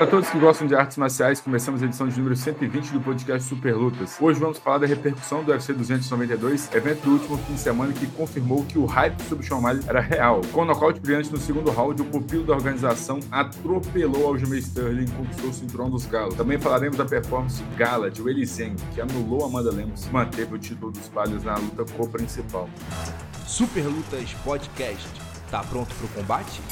Para todos que gostam de artes marciais, começamos a edição de número 120 do podcast Super Lutas. Hoje vamos falar da repercussão do UFC 292, evento do último fim de semana que confirmou que o hype sobre o Sean O'Malley era real. Com o nocaute brilhante no segundo round, o pupilo da organização atropelou Aljamain Sterling e conquistou o cinturão dos galos. Também falaremos da performance gala de Weili Zhang, que anulou Amanda Lemos e manteve o título dos palhos na luta co-principal. Super Lutas Podcast. Tá pronto para o combate?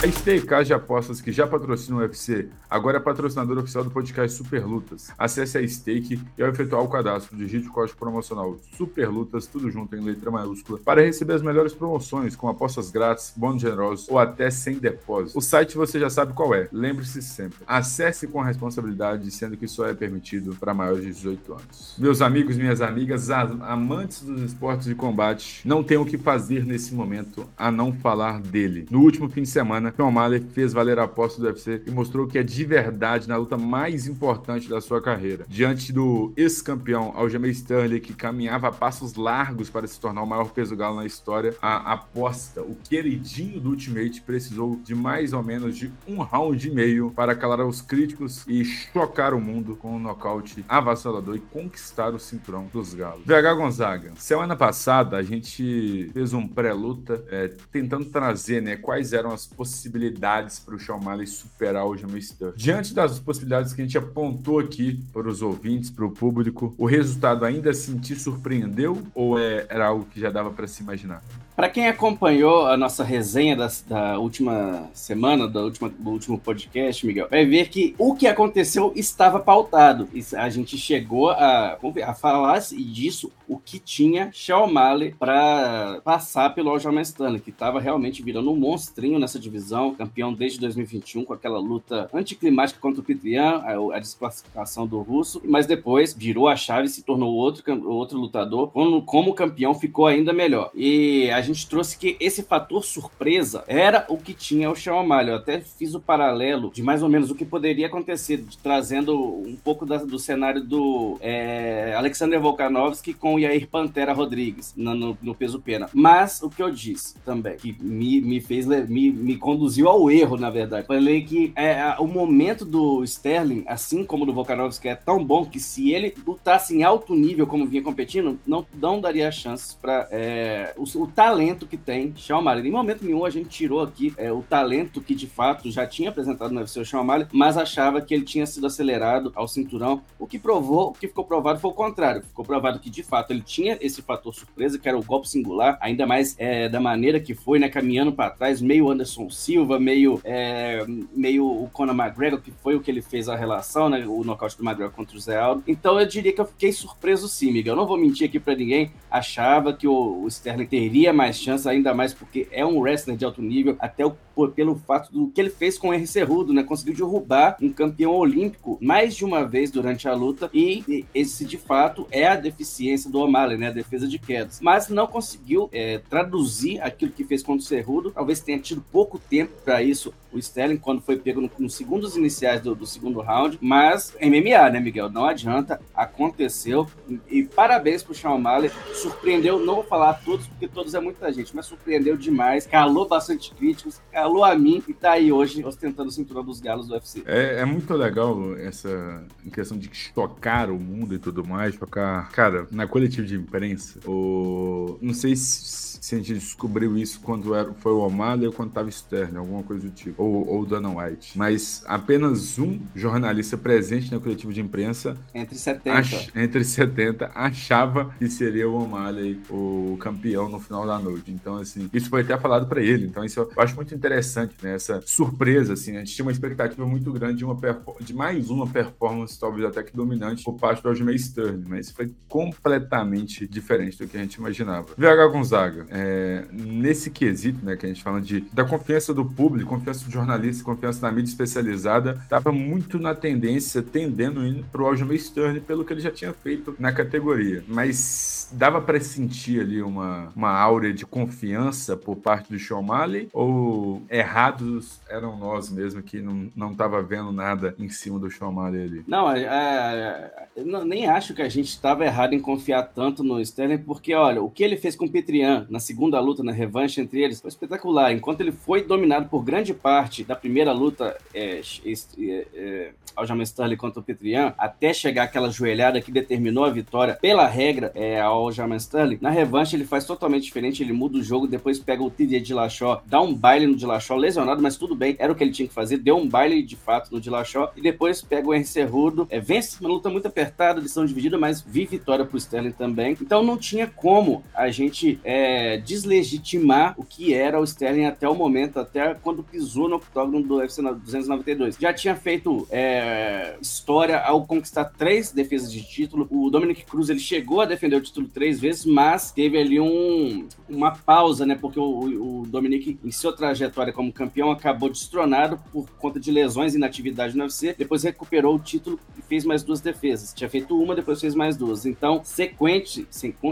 A Stake, casa de apostas que já patrocina o UFC, agora é patrocinador oficial do podcast Super Lutas. Acesse a Stake e ao efetuar o cadastro, digite o código promocional Super Lutas, tudo junto em letra maiúscula, para receber as melhores promoções, com apostas grátis, bônus generosos ou até sem depósito. O site você já sabe qual é, lembre-se sempre. Acesse com responsabilidade, sendo que só é permitido para maiores de 18 anos. Meus amigos, minhas amigas, amantes dos esportes de combate, não tem o que fazer nesse momento a não falar dele. No último fim de semana, semana, Sean O'Malley fez valer a aposta do UFC e mostrou que é de verdade na luta mais importante da sua carreira. Diante do ex-campeão Aljamain Sterling, que caminhava a passos largos para se tornar o maior peso galo na história, a aposta, o queridinho do Ultimate, precisou de mais ou menos de um round e meio para calar os críticos e chocar o mundo com um nocaute avassalador e conquistar o cinturão dos galos. VH Gonzaga, semana passada a gente fez um pré-luta é, tentando trazer né, quais eram as possibilidades possibilidades para o Sean superar o Jamie Sterling. Diante das possibilidades que a gente apontou aqui para os ouvintes, para o público, o resultado ainda assim te surpreendeu ou é, era algo que já dava para se imaginar? Para quem acompanhou a nossa resenha da, da última semana, da última, do último podcast, Miguel, vai ver que o que aconteceu estava pautado. A gente chegou a, a falar disso, o que tinha Sean O'Malley para passar pelo Aljamain que estava realmente virando um monstrinho nessa divisão, campeão desde 2021 com aquela luta anticlimática contra o Pitrian, a, a desclassificação do russo, mas depois virou a chave e se tornou outro, outro lutador, como, como campeão ficou ainda melhor. E a gente trouxe que esse fator surpresa era o que tinha o Sean O'Malley. Eu até fiz o paralelo de mais ou menos o que poderia acontecer, trazendo um pouco da, do cenário do é, Alexander Volkanovski com o Yair Pantera Rodrigues no, no, no, peso pena. Mas o que eu disse também, que me, me fez, me, me conduziu ao erro, na verdade. Falei que é, o momento do Sterling, assim como do Volkanovski, é tão bom que se ele lutasse em alto nível como vinha competindo, não, não daria chances para é, o, o talento que tem Sean O'Malley. Em momento nenhum a gente tirou aqui é, o talento que de fato já tinha apresentado no UFC o Sean mas achava que ele tinha sido acelerado ao cinturão. O que provou, o que ficou provado foi o contrário. Ficou provado que de fato ele tinha esse fator surpresa, que era o golpe singular, ainda mais é, da maneira que foi, né, caminhando para trás, meio Anderson Silva, meio é, meio o Conor McGregor, que foi o que ele fez a relação, né, o nocaute do McGregor contra o Zé Aldo. Então eu diria que eu fiquei surpreso sim, Miguel. Eu não vou mentir aqui para ninguém, achava que o, o Sterling teria mais mais chance, ainda mais porque é um wrestler de alto nível, até o, pelo fato do que ele fez com o R. Cerrudo, né? Conseguiu derrubar um campeão olímpico mais de uma vez durante a luta e esse, de fato, é a deficiência do O'Malley, né? A defesa de quedas. Mas não conseguiu é, traduzir aquilo que fez contra o Cerrudo. Talvez tenha tido pouco tempo para isso o Sterling quando foi pego no, nos segundos iniciais do, do, segundo round, mas MMA, né, Miguel? Não adianta, aconteceu e, parabéns pro Sean O'Malley, surpreendeu, não vou falar todos porque todos é muita gente, mas surpreendeu demais, calou bastante críticos, calou a mim e tá aí hoje ostentando o cinturão dos galos do UFC. É, é muito legal essa questão de chocar o mundo e tudo mais, chocar, cara, na coletiva de imprensa, o... não sei se se a gente descobriu isso quando era, foi o O'Malley ou quando estava Stern, alguma coisa do tipo, ou, ou Dana White. Mas apenas um jornalista presente na coletiva de imprensa, entre 70, ach, entre 70 achava que seria o O'Malley o campeão no final da noite. Então, assim, isso foi até falado para ele. Então, isso eu acho muito interessante, né? Essa surpresa, assim, a gente tinha uma expectativa muito grande de, uma de mais uma performance, talvez até que dominante, por parte do Aljamain Stern, mas foi completamente diferente do que a gente imaginava. VH Gonzaga, é, nesse quesito, né, que a gente fala de, da confiança do público, confiança do jornalista, confiança da mídia especializada, estava muito na tendência, tendendo indo para o Aljamain Stern pelo que ele já tinha feito na categoria. Mas dava para sentir ali uma, uma áurea de confiança por parte do Sean O'Malley ou errados eram nós mesmo que não, não vendo nada em cima do Sean O'Malley ali? Não, é, é, nem acho que a gente estava errado em confiar tanto no Sterling, porque olha, o que ele fez com o Petrian na segunda luta, na revanche entre eles, foi espetacular. Enquanto ele foi dominado por grande parte da primeira luta é, é, é, Aljamain Sterling contra o Petrian, até chegar aquela joelhada que determinou a vitória pela regra é, ao Aljamain Sterling, na revanche ele faz totalmente diferente, ele muda o jogo, depois pega o TD de Dillashaw, dá um baile no Dillashaw, lesionado, mas tudo bem, era o que ele tinha que fazer, deu um baile de fato no Dillashaw, e depois pega o Henry Cerrudo, é, vence uma luta muito apertada, lição dividida, mas vi vitória pro Sterling também, então não tinha como a gente é, deslegitimar o que era o Sterling até o momento, até quando pisou no octógono do UFC 292. Já tinha feito é, história ao conquistar três defesas de título, o Dominic Cruz ele chegou a defender o título três vezes, mas teve ali um, uma pausa, né, porque o, o Dominic, em sua trajetória como campeão, acabou destronado por conta de lesões e inatividade no UFC, depois recuperou o título e fez mais duas defesas. Tinha feito uma, depois fez mais duas. Então, sequente,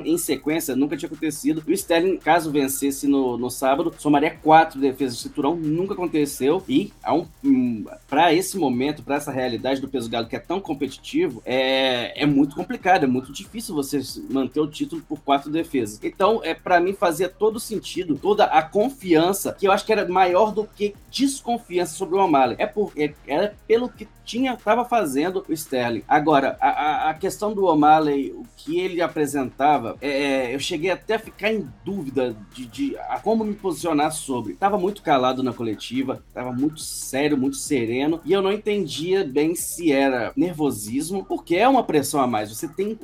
em sequência, nunca tinha acontecido. O Sterling, caso vencesse no, no sábado, somaria quatro defesas de cinturão, nunca aconteceu. E um, um, para esse momento, para essa realidade do peso galo que é tão competitivo, é, é muito complicado, é muito difícil você manter o título por quatro defesas. Então, é para mim fazia todo sentido, toda a confiança, que eu acho que era maior do que desconfiança sobre o O'Malley. É, por, é, era pelo que tinha estava fazendo o Sterling. Agora, a, a questão do O'Malley, o que ele apresentava, é, eu cheguei até a ficar em dúvida de, de a como me posicionar sobre. Tava muito calado na coletiva, tava muito sério, muito sereno, e eu não entendia bem se era nervosismo, porque é uma pressão a mais. Você tem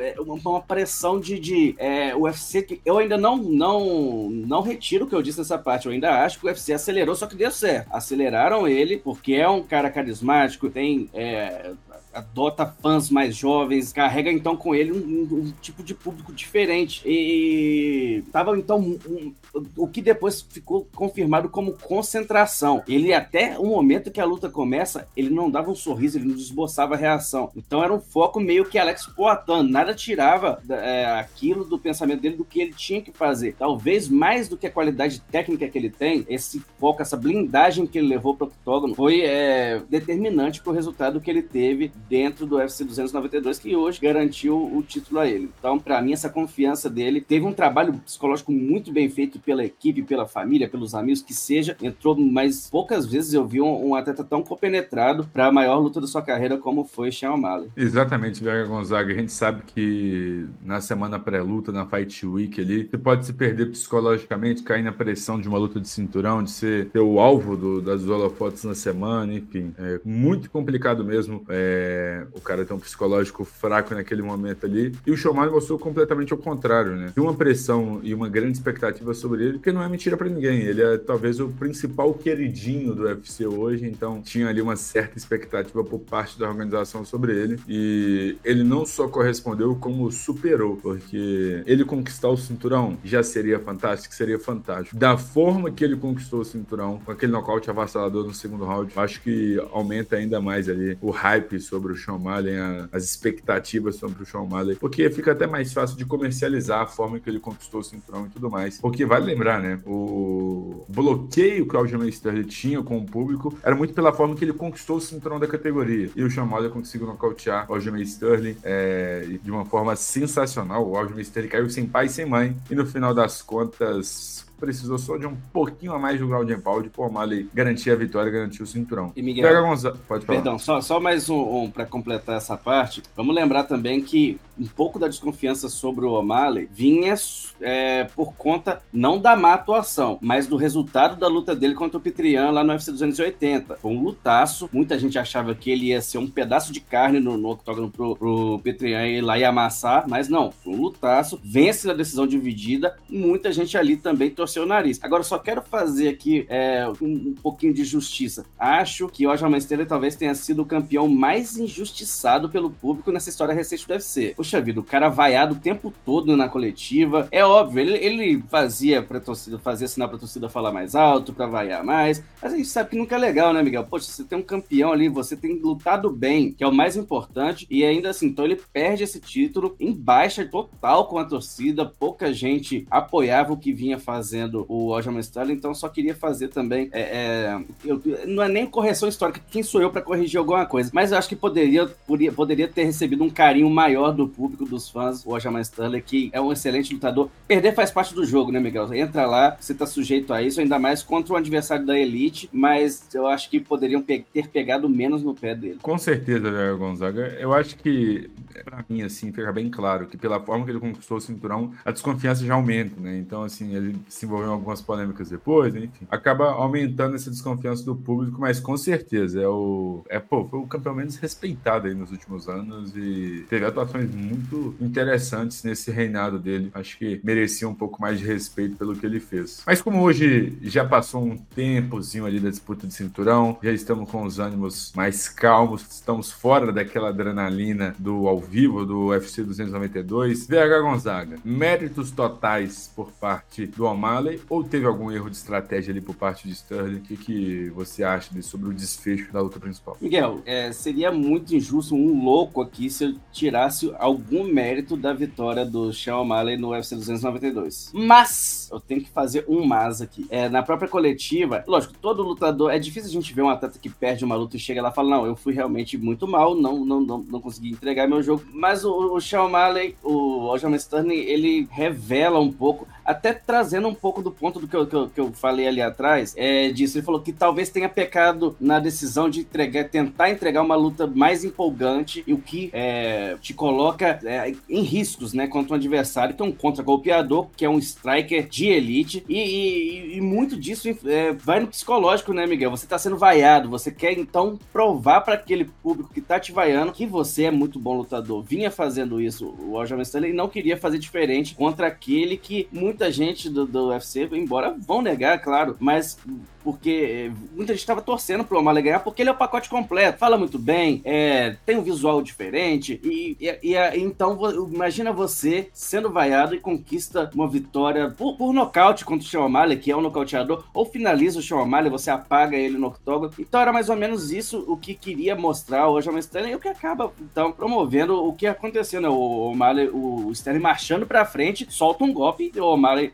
é uma pressão de, de é, UFC que eu ainda não, não, não retiro o que eu disse nessa parte. Eu ainda acho que o UFC acelerou, só que deu certo. Aceleraram ele, porque é um cara carismático carismático, tem é, adota fãs mais jovens, carrega então com ele um, um, um tipo de público diferente. E tava então um, o que depois ficou confirmado como concentração. Ele até o momento que a luta começa, ele não dava um sorriso, ele não esboçava reação. Então era um foco meio que Alex Poitin, nada tirava é, aquilo do pensamento dele do que ele tinha que fazer. Talvez mais do que a qualidade técnica que ele tem, esse foco, essa blindagem que ele levou para o octógono foi é, determinante para o resultado que ele teve dentro do UFC 292, que hoje garantiu o título a ele. Então, para mim, essa confiança dele teve um trabalho psicológico muito bem feito pela equipe, pela família, pelos amigos, que seja. Entrou, mas poucas vezes eu vi um, um atleta tão compenetrado para a maior luta da sua carreira como foi Sean O'Malley. Exatamente, Vega Gonzaga. A gente sabe que na semana pré-luta, na Fight Week ali, você pode se perder psicologicamente, cair na pressão de uma luta de cinturão, de ser, o alvo do, das holofotes na semana, enfim. É muito complicado mesmo. É, o cara tem um psicológico fraco naquele momento ali. E o Showman mostrou completamente ao contrário, né? Tem uma pressão e uma grande expectativa sobre ele, que não é mentira para ninguém. Ele é talvez o principal queridinho do UFC hoje, então tinha ali uma certa expectativa por parte da organização sobre ele. E ele não só correspondeu, como superou, porque ele conquistar o cinturão já seria fantástico, seria fantástico. Da forma que ele conquistou o cinturão, com aquele nocaute avassalador no segundo round, acho que aumenta ainda mais ali o hype sobre sobre o Sean Malley, as expectativas sobre o Sean Malley, porque fica até mais fácil de comercializar a forma que ele conquistou o cinturão e tudo mais. Porque vale lembrar, né? O bloqueio que o Aljamain Sterling tinha com o público era muito pela forma que ele conquistou o cinturão da categoria. E o Sean Malley conseguiu nocautear o Aljamain Sterling é, de uma forma sensacional. O Aljamain Sterling caiu sem pai e sem mãe. E no final das contas, precisou só de um pouquinho a mais do and pound por O'Malley garantir a vitória, garantir o cinturão. E Miguel, Pega Gonza... pode falar. Perdão, só, só mais um, um para completar essa parte. Vamos lembrar também que um pouco da desconfiança sobre o O'Malley vinha é, por conta não da má atuação, mas do resultado da luta dele contra o Petrian lá no UFC 280. Foi um lutaço. Muita gente achava que ele ia ser um pedaço de carne no, no octógono pro, pro Petrian e lá ia amassar, mas não. Foi um lutaço. Vence na decisão dividida. Muita gente ali também torceu o nariz. Agora, só quero fazer aqui é, um, um, pouquinho de justiça. Acho que o Aljamain Sterling talvez tenha sido o campeão mais injustiçado pelo público nessa história recente do UFC. Poxa vida, o cara vaiado o tempo todo na coletiva. É óbvio, ele, ele fazia pra torcida, fazia sinal pra torcida falar mais alto, pra vaiar mais. Mas a gente sabe que nunca é legal, né, Miguel? Poxa, você tem um campeão ali, você tem lutado bem, que é o mais importante, e ainda assim, então ele perde esse título em baixa total com a torcida, pouca gente apoiava o que vinha fazendo defendendo o Aljamain Sterling, então só queria fazer também. É, é, eu, não é nem correção histórica, quem sou eu para corrigir alguma coisa, mas eu acho que poderia, poderia, poderia ter recebido um carinho maior do público, dos fãs, o Aljamain Sterling, que é um excelente lutador. Perder faz parte do jogo, né, Miguel? Entra lá, você tá sujeito a isso, ainda mais contra um adversário da Elite, mas eu acho que poderiam pe ter pegado menos no pé dele. Com certeza, Jair Gonzaga. Eu acho que, para mim, assim, fica bem claro que pela forma que ele conquistou o cinturão, a desconfiança já aumenta, né? Então, assim, ele se envolveu em algumas polêmicas depois, enfim. Acaba aumentando essa desconfiança do público, mas com certeza é o. É, pô, foi o campeão menos respeitado aí nos últimos anos e teve atuações muito interessantes nesse reinado dele. Acho que merecia um pouco mais de respeito pelo que ele fez. Mas como hoje já passou um tempozinho ali da disputa de cinturão, já estamos com os ânimos mais calmos, estamos fora daquela adrenalina do ao vivo, do UFC 292. VH Gonzaga, méritos totais por parte do O'Malley ou teve algum erro de estratégia ali por parte de Sterling? O que, que você acha sobre o desfecho da luta principal? Miguel, é, seria muito injusto um louco aqui se eu tirasse algum mérito da vitória do Sean O'Malley no UFC 292. Mas, eu tenho que fazer um mas aqui. É, na própria coletiva, lógico, todo lutador, é difícil a gente ver um atleta que perde uma luta e chega lá e fala, não, eu fui realmente muito mal, não, não, não, não consegui entregar meu jogo. Mas o, o Sean O'Malley, o Aljamain Sterling, ele revela um pouco até trazendo um pouco do ponto do que eu, que eu, que eu falei ali atrás, é, disso. Ele falou que talvez tenha pecado na decisão de entregar, tentar entregar uma luta mais empolgante e o que é, te coloca é, em riscos, né, contra um adversário que é um contra-golpeador, que é um striker de elite, e, e, e muito disso é, vai no psicológico, né, Miguel? Você tá sendo vaiado, você quer então provar para aquele público que tá te vaiando que você é muito bom lutador. Vinha fazendo isso o Aljamain Sterling não queria fazer diferente contra aquele que muito muita gente do, do UFC, embora vão negar, claro, mas porque eh, muita gente estava torcendo pro O'Malley ganhar, porque ele é o pacote completo, fala muito bem, é, tem um visual diferente, e, e, e então imagina você sendo vaiado e conquista uma vitória por, por nocaute contra o Sean que é um nocauteador, ou finaliza o Sean O'Malley, você apaga ele no octógono. Então era mais ou menos isso o que queria mostrar hoje ao Sterling, e o que acaba, então, promovendo o que aconteceu, né? O O'Malley, o Sterling marchando pra frente, solta um golpe, o O'Malley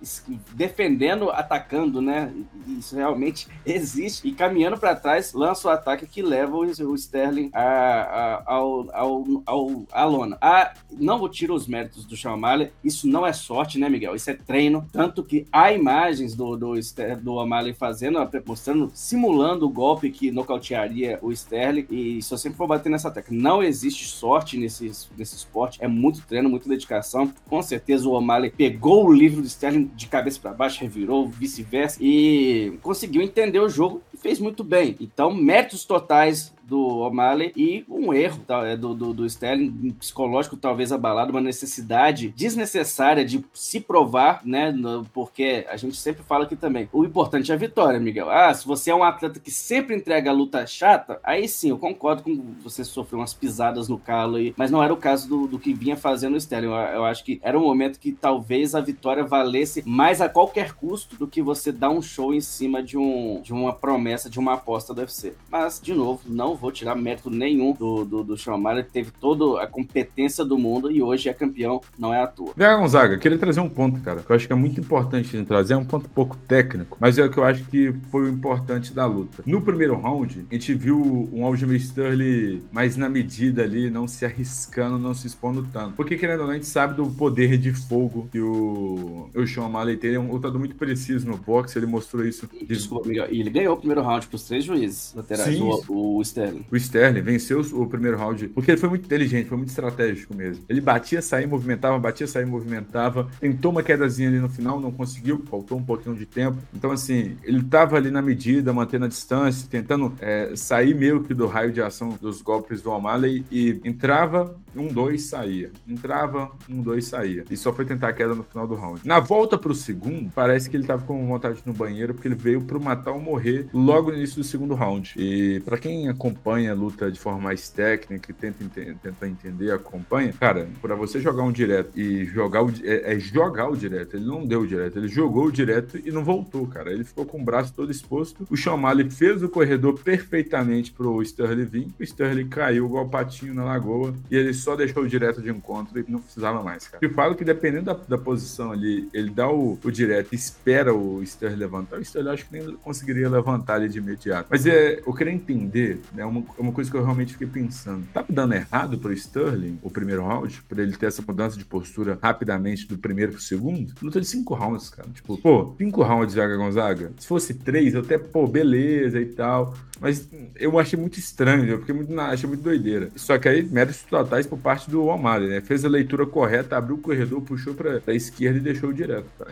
defendendo, atacando, né? Isso realmente realmente existe. E caminhando para trás, lança o ataque que leva o, Sterling a, a, ao, ao, ao, à lona. A, não vou tirar os méritos do O'Malley, isso não é sorte, né, Miguel? Isso é treino. Tanto que há imagens do, do, do O'Malley fazendo, mostrando, simulando o golpe que nocautearia o Sterling. E eu sempre for bater nessa tecla, não existe sorte nesse, nesse esporte. É muito treino, muita dedicação. Com certeza o O'Malley pegou o livro do Sterling de cabeça para baixo, revirou, vice-versa, e conseguiu entender o jogo e fez muito bem. Então, méritos totais do O'Malley e um erro tá, é, do, do, do Sterling, psicológico talvez abalado, uma necessidade desnecessária de se provar, né? Porque a gente sempre fala aqui também, o importante é a vitória, Miguel. Ah, se você é um atleta que sempre entrega a luta chata, aí sim, eu concordo com você sofreu umas pisadas no calo aí, mas não era o caso do, do que vinha fazendo o Sterling. Eu, eu acho que era um momento que talvez a vitória valesse mais a qualquer custo do que você dar um show em cima de, um, de uma promessa, de uma aposta do UFC. Mas, de novo, não vou tirar mérito nenhum do, do, do Sean O'Malley, teve toda a competência do mundo e hoje é campeão, não é à toa. Vera Gonzaga, queria trazer um ponto, cara, que eu acho que é muito importante de trazer, é um ponto pouco técnico, mas é o que eu acho que foi o importante da luta. No primeiro round, a gente viu um Aljamain Sterling mais na medida ali, não se arriscando, não se expondo tanto. Porque, querendo ou não, a gente sabe do poder de fogo que o, o Sean O'Malley tem. Ele é um lutador muito preciso no boxe, ele mostrou isso. Desculpa, E ele ganhou o primeiro round pros três juízes laterais, Sim. o, o Sterling o Sterling venceu o primeiro round porque ele foi muito inteligente, foi muito estratégico mesmo. Ele batia, saía, movimentava, batia, saía, movimentava. Tentou uma quedazinha ali no final, não conseguiu, faltou um pouquinho de tempo. Então, assim, ele tava ali na medida, mantendo a distância, tentando é, sair meio que do raio de ação dos golpes do O'Malley e entrava, um, dois, saía. Entrava, um, dois, saía. E só foi tentar a queda no final do round. Na volta pro segundo, parece que ele tava com vontade no banheiro porque ele veio pro matar ou morrer logo no início do segundo round. E para quem acompanha acompanha a luta de forma mais técnica, tenta, tenta entender, acompanha, cara, para você jogar um direto e jogar o, é, é, jogar o direto, ele não deu o direto, ele jogou o direto e não voltou, cara. Ele ficou com o braço todo exposto. O Sean fez o corredor perfeitamente pro Sterling vir. O Sterling caiu igual patinho na lagoa e ele só deixou o direto de encontro e não precisava mais, cara. Eu falo que dependendo da, da posição ali, ele dá o, o direto e espera o Sterling levantar. O Sterling acho que nem conseguiria levantar ali de imediato. Mas é, eu queria entender, né, uma, uma coisa que eu realmente fiquei pensando. Tá dando errado pro Sterling o primeiro round? Pra ele ter essa mudança de postura rapidamente do primeiro pro segundo? Luta de cinco rounds, cara. Tipo, pô, cinco rounds, Zaga Gonzaga. Se fosse três, eu até, pô, beleza e tal. Mas eu achei muito estranho, eu fiquei muito, achei muito doideira. Só que aí, méritos totais por parte do O'Malley, né? Fez a leitura correta, abriu o corredor, puxou pra, pra esquerda e deixou direto. Tá?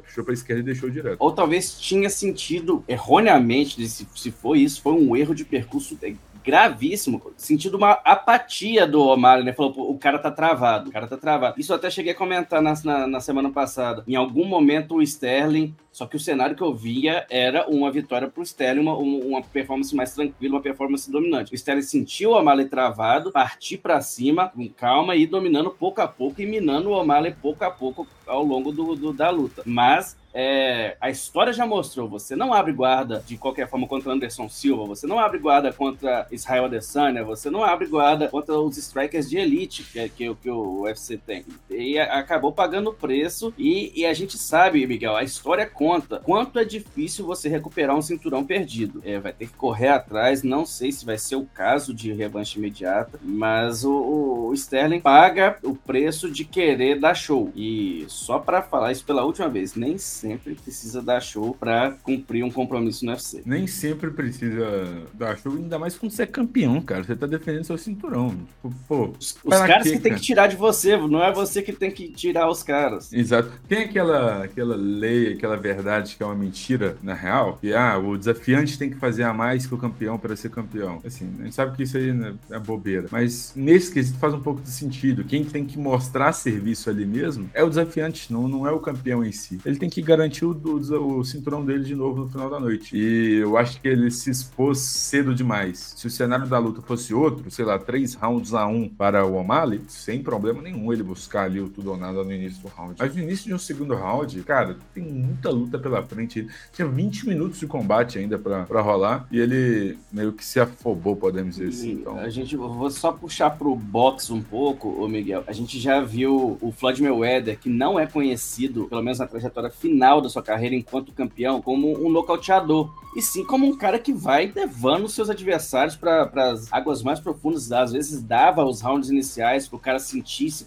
Puxou pra esquerda e deixou direto. Ou talvez tinha sentido erroneamente, se, se foi isso, foi um erro de percurso gravíssimo, sentindo uma apatia do Omar, né? Falou, o cara tá travado, o cara tá travado. Isso até cheguei a comentar na, na, na semana passada. Em algum momento o Sterling só que o cenário que eu via era uma vitória para o Sterling, uma, uma performance mais tranquila, uma performance dominante. O Sterling sentiu o O'Malley travado, partir para cima com calma e dominando pouco a pouco e minando o O'Malley pouco a pouco ao longo do, do da luta. Mas é, a história já mostrou, você não abre guarda de qualquer forma contra Anderson Silva, você não abre guarda contra Israel Adesanya, você não abre guarda contra os strikers de elite que, que, que o UFC tem. E acabou pagando o preço e, e, a gente sabe, Miguel, a história conta quanto é difícil você recuperar um cinturão perdido. É, vai ter que correr atrás, não sei se vai ser o caso de revanche imediata, mas o, o Sterling paga o preço de querer dar show. E só para falar isso pela última vez, nem sempre precisa dar show para cumprir um compromisso no UFC. Nem sempre precisa dar show, ainda mais quando você é campeão, cara. Você tá defendendo seu cinturão. Tipo, pô, os, os caras que, que tem que tirar de você, não é você que tem que tirar os caras. Exato. Tem aquela, aquela lei, aquela verdade que é uma mentira, na real, que ah, o desafiante tem que fazer a mais que o campeão para ser campeão. Assim, a gente sabe que isso aí né, é bobeira. Mas nesse quesito faz um pouco de sentido. Quem tem que mostrar serviço ali mesmo é o desafiante, não, não é o campeão em si. Ele tem que garantir o, o, o cinturão dele de novo no final da noite. E eu acho que ele se expôs cedo demais. Se o cenário da luta fosse outro, sei lá, três rounds a um para o O'Malley, sem problema nenhum ele buscar ali o tudo ou nada no início do round. Mas no início de um segundo round, cara, tem muita luta pela frente. Tinha 20 minutos de combate ainda para rolar e ele meio que se afobou, podemos dizer assim. Então... A gente, vou só puxar pro box um pouco, o Miguel. A gente já viu o Floyd Mayweather, que não é conhecido, pelo menos na trajetória final da sua carreira enquanto campeão, como um nocauteador. E sim como um cara que vai levando seus adversários para as águas mais profundas. Às vezes dava os rounds iniciais para o cara sentir, se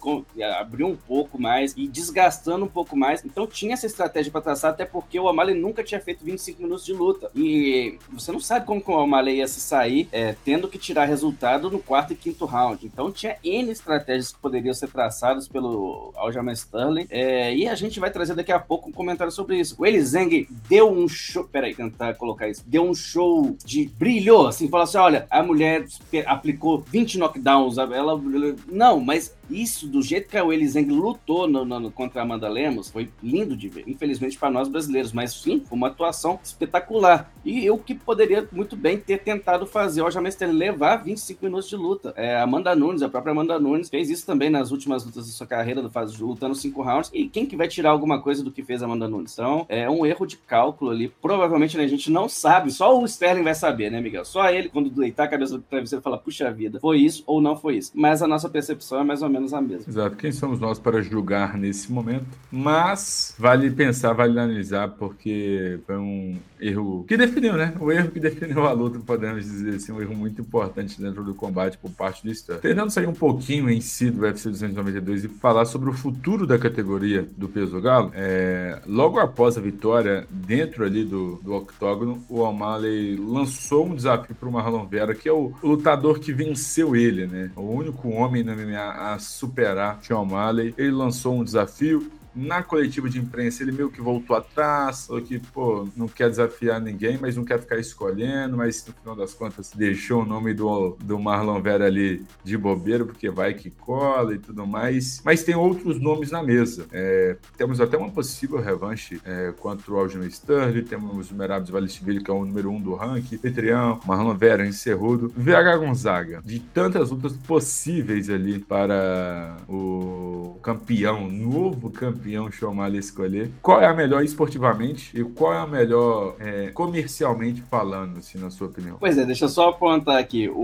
abrir um pouco mais e desgastando um pouco mais. Então tinha essa estratégia para traçar, até porque o O'Malley nunca tinha feito 25 minutos de luta. E você não sabe como o O'Malley ia se sair é, tendo que tirar resultado no quarto e quinto round. Então tinha N estratégias que poderiam ser traçadas pelo Aljamain Sterling. É, e a gente vai trazer daqui a pouco um comentário sobre isso. O Elizeng deu um show. Peraí, tentar colocar isso. Deu um show de. brilhou, assim, falou assim: olha, a mulher aplicou 20 knockdowns. Ela. Não, mas isso, do jeito que a Weili Zeng lutou no, no, contra a Amanda Lemos, foi lindo de ver. Infelizmente para nós brasileiros, mas sim, foi uma atuação espetacular. E eu que poderia muito bem ter tentado fazer o Aljamain levar 25 minutos de luta. É, Amanda Nunes, a própria Amanda Nunes, fez isso também nas últimas lutas da sua carreira, lutando 5 rounds. E quem que vai tirar alguma coisa do que fez a Amanda Nunes? Então, é um erro de cálculo ali. Provavelmente né, a gente não sabe, só o Sterling vai saber, né, Miguel? Só ele, quando deitar a cabeça do travesseiro, fala, puxa vida, foi isso ou não foi isso. Mas a nossa percepção é mais ou menos menos a mesma. Exato. Quem somos nós para julgar nesse momento? Mas vale pensar, vale analisar, porque foi um erro que definiu, né? O erro que definiu a luta, podemos dizer assim, um erro muito importante dentro do combate por parte do Stan. Tentando sair um pouquinho em si do UFC 292 e falar sobre o futuro da categoria do peso galo, é, logo após a vitória dentro ali do, do octógono, o O'Malley lançou um desafio para o Marlon Vera, que é o, lutador que venceu ele, né? O único homem na MMA a superar Sean O'Malley. Ele lançou um desafio na coletiva de imprensa ele meio que voltou atrás, falou que, pô, não quer desafiar ninguém, mas não quer ficar escolhendo, mas no final das contas deixou o nome do, do Marlon Vera ali de bobeira, porque vai que cola e tudo mais. Mas tem outros nomes na mesa. É, temos até uma possível revanche é, contra o Algino Sterling, temos o Merabs Valestiville, que é o número um do ranking, Petrião, Marlon Vera, Encerrudo, VH Gonzaga, de tantas lutas possíveis ali para o campeão, novo campeão Shomali escolher. Qual é a melhor esportivamente e qual é a melhor é, comercialmente falando, assim, na sua opinião? Pois é, deixa eu só apontar aqui. O,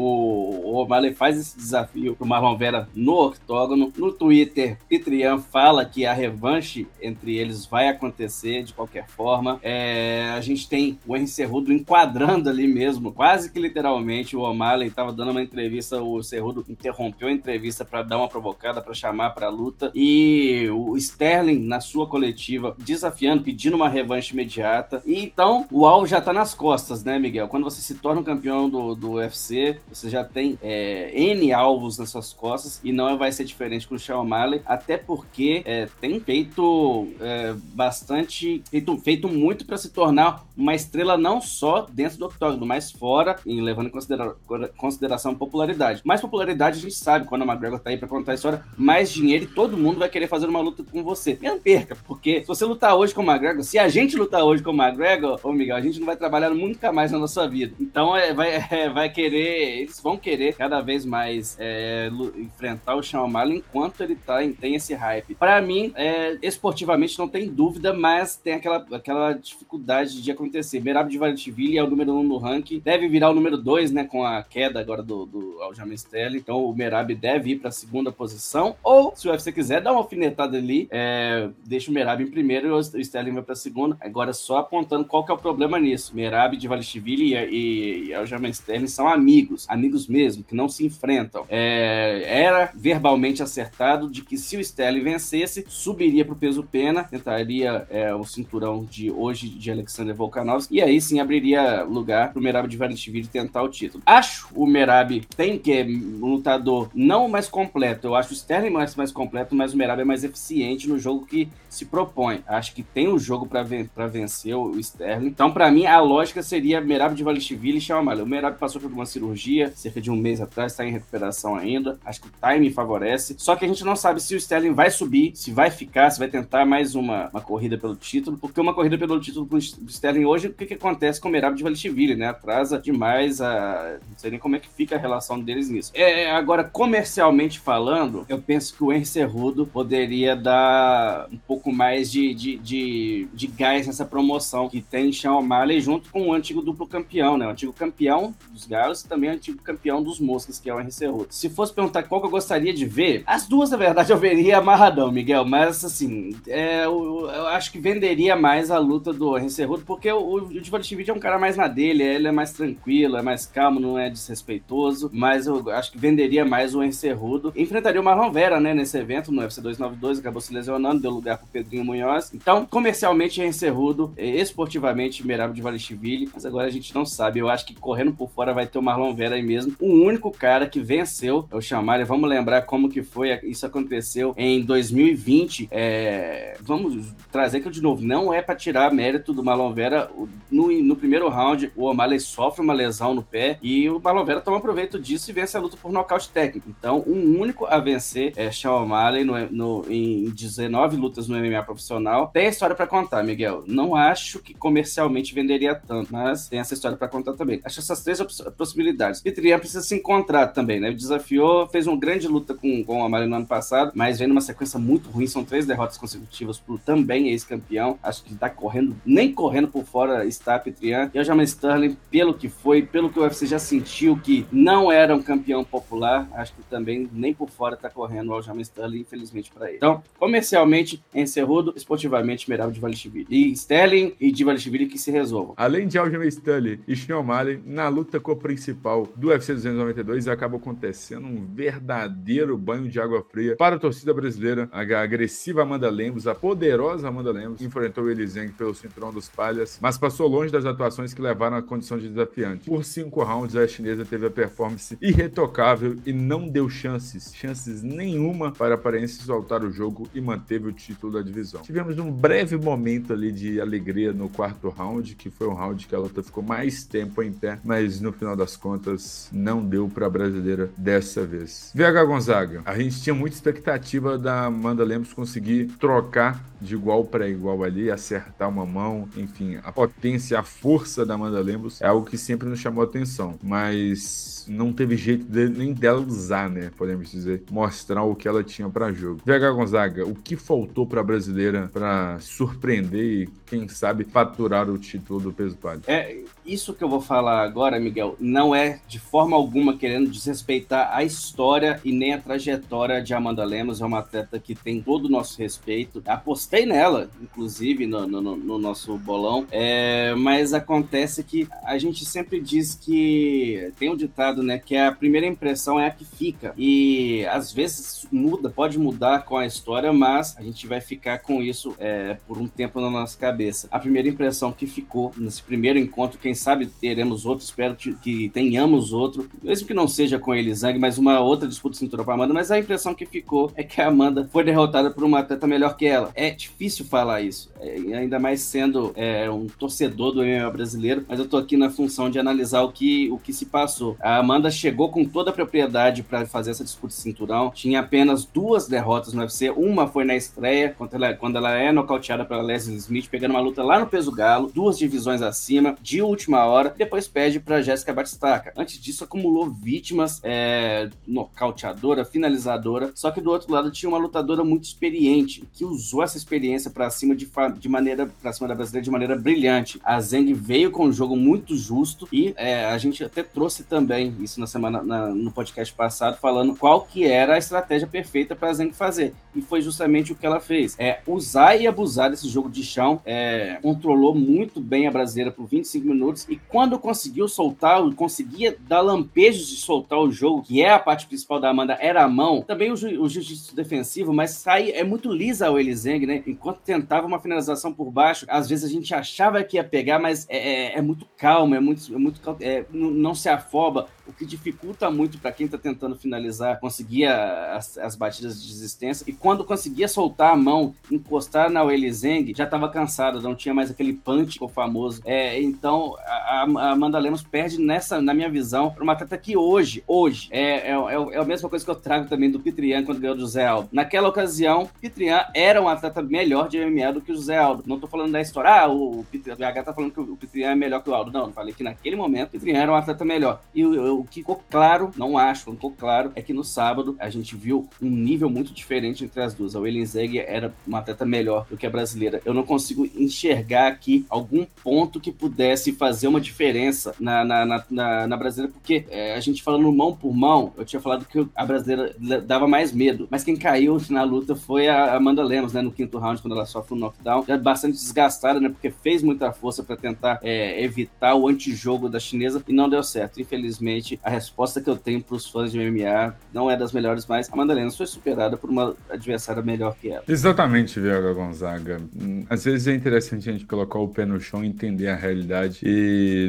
o O'Malley faz esse desafio pro Marlon Vera no octógono. No Twitter, Petrian fala que a revanche entre eles vai acontecer de qualquer forma. É, a gente tem o Henry Cerrudo enquadrando ali mesmo, quase que literalmente. O O'Malley estava dando uma entrevista, o Cerrudo interrompeu a entrevista para dar uma provocada, para chamar para luta. E o Sterling, na sua coletiva, desafiando, pedindo uma revanche imediata. E então o alvo já tá nas costas, né, Miguel? Quando você se torna um campeão do, do UFC, você já tem é, N alvos nas suas costas e não vai ser diferente com o Sean O'Malley, até porque é, tem feito é, bastante, feito, feito muito para se tornar uma estrela não só dentro do octógono, mas fora, e levando em considera consideração popularidade. Mais popularidade a gente sabe, quando a McGregor tá aí para contar a história, mais dinheiro e todo mundo vai querer fazer uma luta com você. Não perca, porque se você lutar hoje com o McGregor, se a gente lutar hoje com o McGregor, ô Miguel, a gente não vai trabalhar nunca mais na nossa vida. Então é, vai, é, vai querer, eles vão querer cada vez mais é, enfrentar o Sean O'Malley enquanto ele tá, tem esse hype. Para mim, é, esportivamente não tem dúvida, mas tem aquela, aquela dificuldade de acontecer. Merab de Valentiville é o número um no ranking, deve virar o número dois, né, com a queda agora do, do Aljamain Sterling. Então o Merab deve ir para a segunda posição, ou se o UFC quiser dar uma alfinetada ali, é, deixa o Merab em primeiro e o Sterling vai para a segunda. Agora só apontando qual que é o problema nisso. Merab de Valishvili e, e, e Sterling são amigos, amigos mesmo, que não se enfrentam. É, era verbalmente acertado de que se o Sterling vencesse, subiria para o peso pena, tentaria é, o cinturão de hoje de Alexander Volkanovski, e aí sim abriria lugar para o Merab de Valishvili tentar o título. Acho o Merab tem que é um lutador não mais completo, eu acho o Sterling mais, mais completo, mas o Merab é mais eficiente no jogo que se propõe. Acho que tem o um jogo para ven vencer o Sterling. Então, para mim, a lógica seria Merab de Valishvili e Shawn O Merab passou por uma cirurgia cerca de um mês atrás, está em recuperação ainda. Acho que o time favorece. Só que a gente não sabe se o Sterling vai subir, se vai ficar, se vai tentar mais uma, uma corrida pelo título, porque uma corrida pelo título do Sterling hoje, o que, que acontece com o Merab de Valishvili, né? Atrasa demais a. Não sei nem como é que fica a relação deles nisso. É, agora, comercialmente falando, eu penso que o Henry Cerrudo poderia dar um pouco mais de, de, de, de gás nessa promoção que tem Sean O'Malley junto com o antigo duplo campeão, né? O antigo campeão dos Galos e também o antigo campeão dos Moscas, que é o Henry Cerruto. Se fosse perguntar qual que eu gostaria de ver, as duas, na verdade, eu veria amarradão, Miguel, mas assim, é, eu, eu, acho que venderia mais a luta do Henry Cerruto, porque o, o Dvalishvili é um cara mais na dele, ele é mais tranquilo, é mais calmo, não é desrespeitoso, mas eu acho que venderia mais o Henry Cerrudo. Enfrentaria o Marlon Vera, né, nesse evento, no UFC 292, acabou se lesionando, deu lugar pro Pedrinho Munhoz. Então, comercialmente é encerrudo, esportivamente Merab de Valishvili, mas agora a gente não sabe. Eu acho que correndo por fora vai ter o Marlon Vera aí mesmo. O único cara que venceu é o Chamari. Vamos lembrar como que foi, isso aconteceu em 2020. É... Vamos trazer aqui de novo, não é para tirar mérito do Marlon Vera. No, no primeiro round, o O'Malley sofre uma lesão no pé e o Marlon Vera toma proveito disso e vence a luta por nocaute técnico. Então, um único a vencer é Sean O'Malley no, no, em 19 lutas no MMA profissional. Tem a história para contar, Miguel. Não acho que comercialmente venderia tanto, mas tem essa história para contar também. Acho essas três possibilidades. Petrian precisa se encontrar também, né? Desafiou, fez uma grande luta com, com o Amário no ano passado, mas vem numa sequência muito ruim. São três derrotas consecutivas pro também ex-campeão. Acho que tá correndo, nem correndo por fora está Petrian. E o Jamal Sterling, pelo que foi, pelo que o UFC já sentiu que não era um campeão popular, acho que também nem por fora tá correndo o Aljamain Sterling, infelizmente para ele. Então, comercialmente, encerrou Cerrudo, esportivamente Merab de Valishvili. E Sterling e de Valishvili que se resolvam. Além de Aljamain Sterling e Sean na luta co-principal do UFC 292 acaba acontecendo um verdadeiro banho de água fria para a torcida brasileira. A agressiva Amanda Lemos, a poderosa Amanda Lemos, enfrentou Elizeng pelo cinturão dos palhas, mas passou longe das atuações que levaram à condição de desafiante. Por cinco rounds, a chinesa teve a performance irretocável e não deu chances, chances nenhuma para a aparência soltar o jogo e manter manteve o título da divisão. Tivemos um breve momento ali de alegria no quarto round, que foi um round que a luta ficou mais tempo em pé, mas no final das contas não deu para a brasileira dessa vez. VH Gonzaga, a gente tinha muita expectativa da Amanda Lemos conseguir trocar de igual para igual ali, acertar uma mão, enfim, a potência, a força da Amanda Lemos é algo que sempre nos chamou atenção, mas não teve jeito de, nem dela usar, né? Podemos dizer, mostrar o que ela tinha para jogo. VH Gonzaga, o que faltou para a brasileira para surpreender e, quem sabe, faturar o título do peso palio? É, isso que eu vou falar agora, Miguel, não é de forma alguma querendo desrespeitar a história e nem a trajetória de Amanda Lemos. É uma atleta que tem todo o nosso respeito. Apostei nela, inclusive, no, no, no nosso bolão. É, mas acontece que a gente sempre diz que tem um ditado né? Que a primeira impressão é a que fica. E às vezes muda, pode mudar com a história, mas a gente vai ficar com isso é, por um tempo na nossa cabeça. A primeira impressão que ficou nesse primeiro encontro, quem sabe teremos outro, espero que tenhamos outro, mesmo que não seja com Elisang, mas uma outra disputa de cintura para Amanda, mas a impressão que ficou é que a Amanda foi derrotada por uma atleta melhor que ela. É difícil falar isso, é, ainda mais sendo é, um torcedor do MMA brasileiro, mas eu tô aqui na função de analisar o que, o que se passou. A Amanda chegou com toda a propriedade para fazer essa disputa de cinturão. Tinha apenas duas derrotas no UFC. Uma foi na estreia, quando ela, quando ela é nocauteada pela Leslie Smith, pegando uma luta lá no peso galo, duas divisões acima, de última hora. Depois perde para Jéssica Batistaca. Antes disso, acumulou vítimas, é, nocauteadora, finalizadora. Só que do outro lado tinha uma lutadora muito experiente, que usou essa experiência para cima de, de maneira para cima da brasileira de maneira brilhante. A Zeng veio com um jogo muito justo e é, a gente até trouxe também isso na semana na, no podcast passado, falando qual que era a estratégia perfeita para a Zenk fazer. E foi justamente o que ela fez. É usar e abusar desse jogo de chão. É, controlou muito bem a brasileira por 25 minutos. E quando conseguiu soltar, conseguia dar lampejos de soltar o jogo, que é a parte principal da Amanda, era a mão. Também o, o jiu-jitsu defensivo, mas sai, é muito lisa o Elizeng, né? Enquanto tentava uma finalização por baixo, às vezes a gente achava que ia pegar, mas é, é, é muito calmo, é muito, é muito é, não se afoba o que dificulta muito para quem está tentando finalizar, conseguir as, as, batidas de resistência. E quando conseguia soltar a mão, encostar na Weili Zeng, já estava cansado, não tinha mais aquele punch famoso. É, então, a, a Amanda Lemos perde nessa, na minha visão, para uma atleta que hoje, hoje, é, é, é, é, a mesma coisa que eu trago também do Pitrian quando ganhou do José Aldo. Naquela ocasião, Pitrian era um atleta melhor de MMA do que o José Aldo. Não estou falando da história, ah, o, o BH tá falando que o Pitrian é melhor que o Aldo. Não, eu falei que naquele momento, o Pitrian era um atleta melhor. E eu, o que ficou claro, não acho, ficou claro, é que no sábado a gente viu um nível muito diferente entre as duas. A Zeg era uma atleta melhor do que a brasileira. Eu não consigo enxergar aqui algum ponto que pudesse fazer uma diferença na, na, na, na, na brasileira, porque é, a gente falando mão por mão, eu tinha falado que a brasileira dava mais medo, mas quem caiu na luta foi a Amanda Lemos, né, no quinto round, quando ela sofre um knockdown, já bastante desgastada, né, porque fez muita força para tentar é, evitar o antijogo da chinesa e não deu certo. Infelizmente, a resposta que eu tenho para os fãs de MMA não é das melhores, mas a Lemos foi superada por uma adversária melhor que ela. Exatamente, Vieira Gonzaga. Às vezes é interessante a gente colocar o pé no chão entender a realidade. E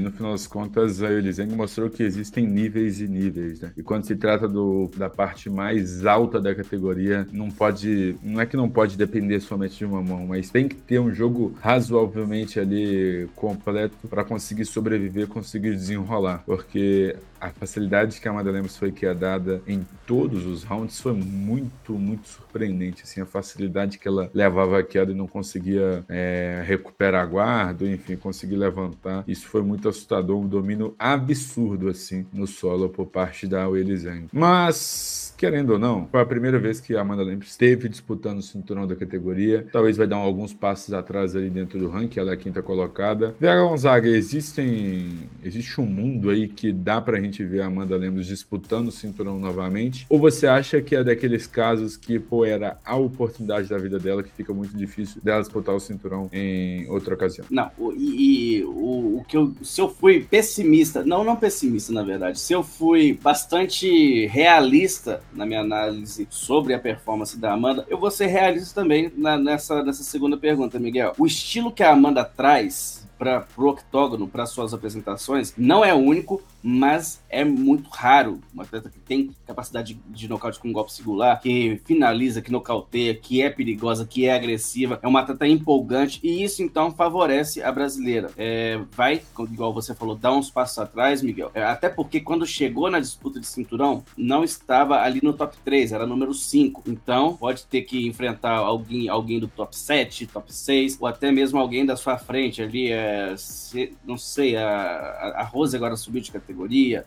no final das contas, a Eliseng mostrou que existem níveis e níveis, né? E quando se trata do, da parte mais alta da categoria, não pode. Não é que não pode depender somente de uma mão, mas tem que ter um jogo razoavelmente ali completo para conseguir sobreviver, conseguir desenrolar. Porque a facilidade que a Amanda foi que é dada em todos os rounds foi muito, muito surpreendente. Assim, a facilidade que ela levava a queda e não conseguia é, recuperar guarda, enfim, conseguir levantar. Isso foi muito assustador, um domínio absurdo assim no solo por parte da Weili Zhang. Mas querendo ou não, foi a primeira vez que a Amanda Lemos esteve disputando o cinturão da categoria. Talvez vai dar alguns passos atrás ali dentro do ranking, ela é a quinta colocada. Vera Gonzaga, existem, existe um mundo aí que dá pra gente ver a Amanda Lemos disputando o cinturão novamente? Ou você acha que é daqueles casos que, pô, era a oportunidade da vida dela que fica muito difícil dela disputar o cinturão em outra ocasião? Não, e, e o, o, que eu, se eu fui pessimista, não, não pessimista na verdade, se eu fui bastante realista na minha análise sobre a performance da Amanda, eu vou ser realista também na, nessa, nessa segunda pergunta, Miguel. O estilo que a Amanda traz para o octógono, para suas apresentações, não é único, mas é muito raro. Um atleta que tem capacidade de, nocaute com um golpe singular, que finaliza, que nocauteia, que é perigosa, que é agressiva, é uma atleta empolgante e isso então favorece a brasileira. É, vai, igual você falou, dar uns passos atrás, Miguel. É, até porque quando chegou na disputa de cinturão, não estava ali no top 3, era número 5. Então, pode ter que enfrentar alguém, alguém do top 7, top 6, ou até mesmo alguém da sua frente ali. É, se, não sei, a, a Rose agora subiu de categoria,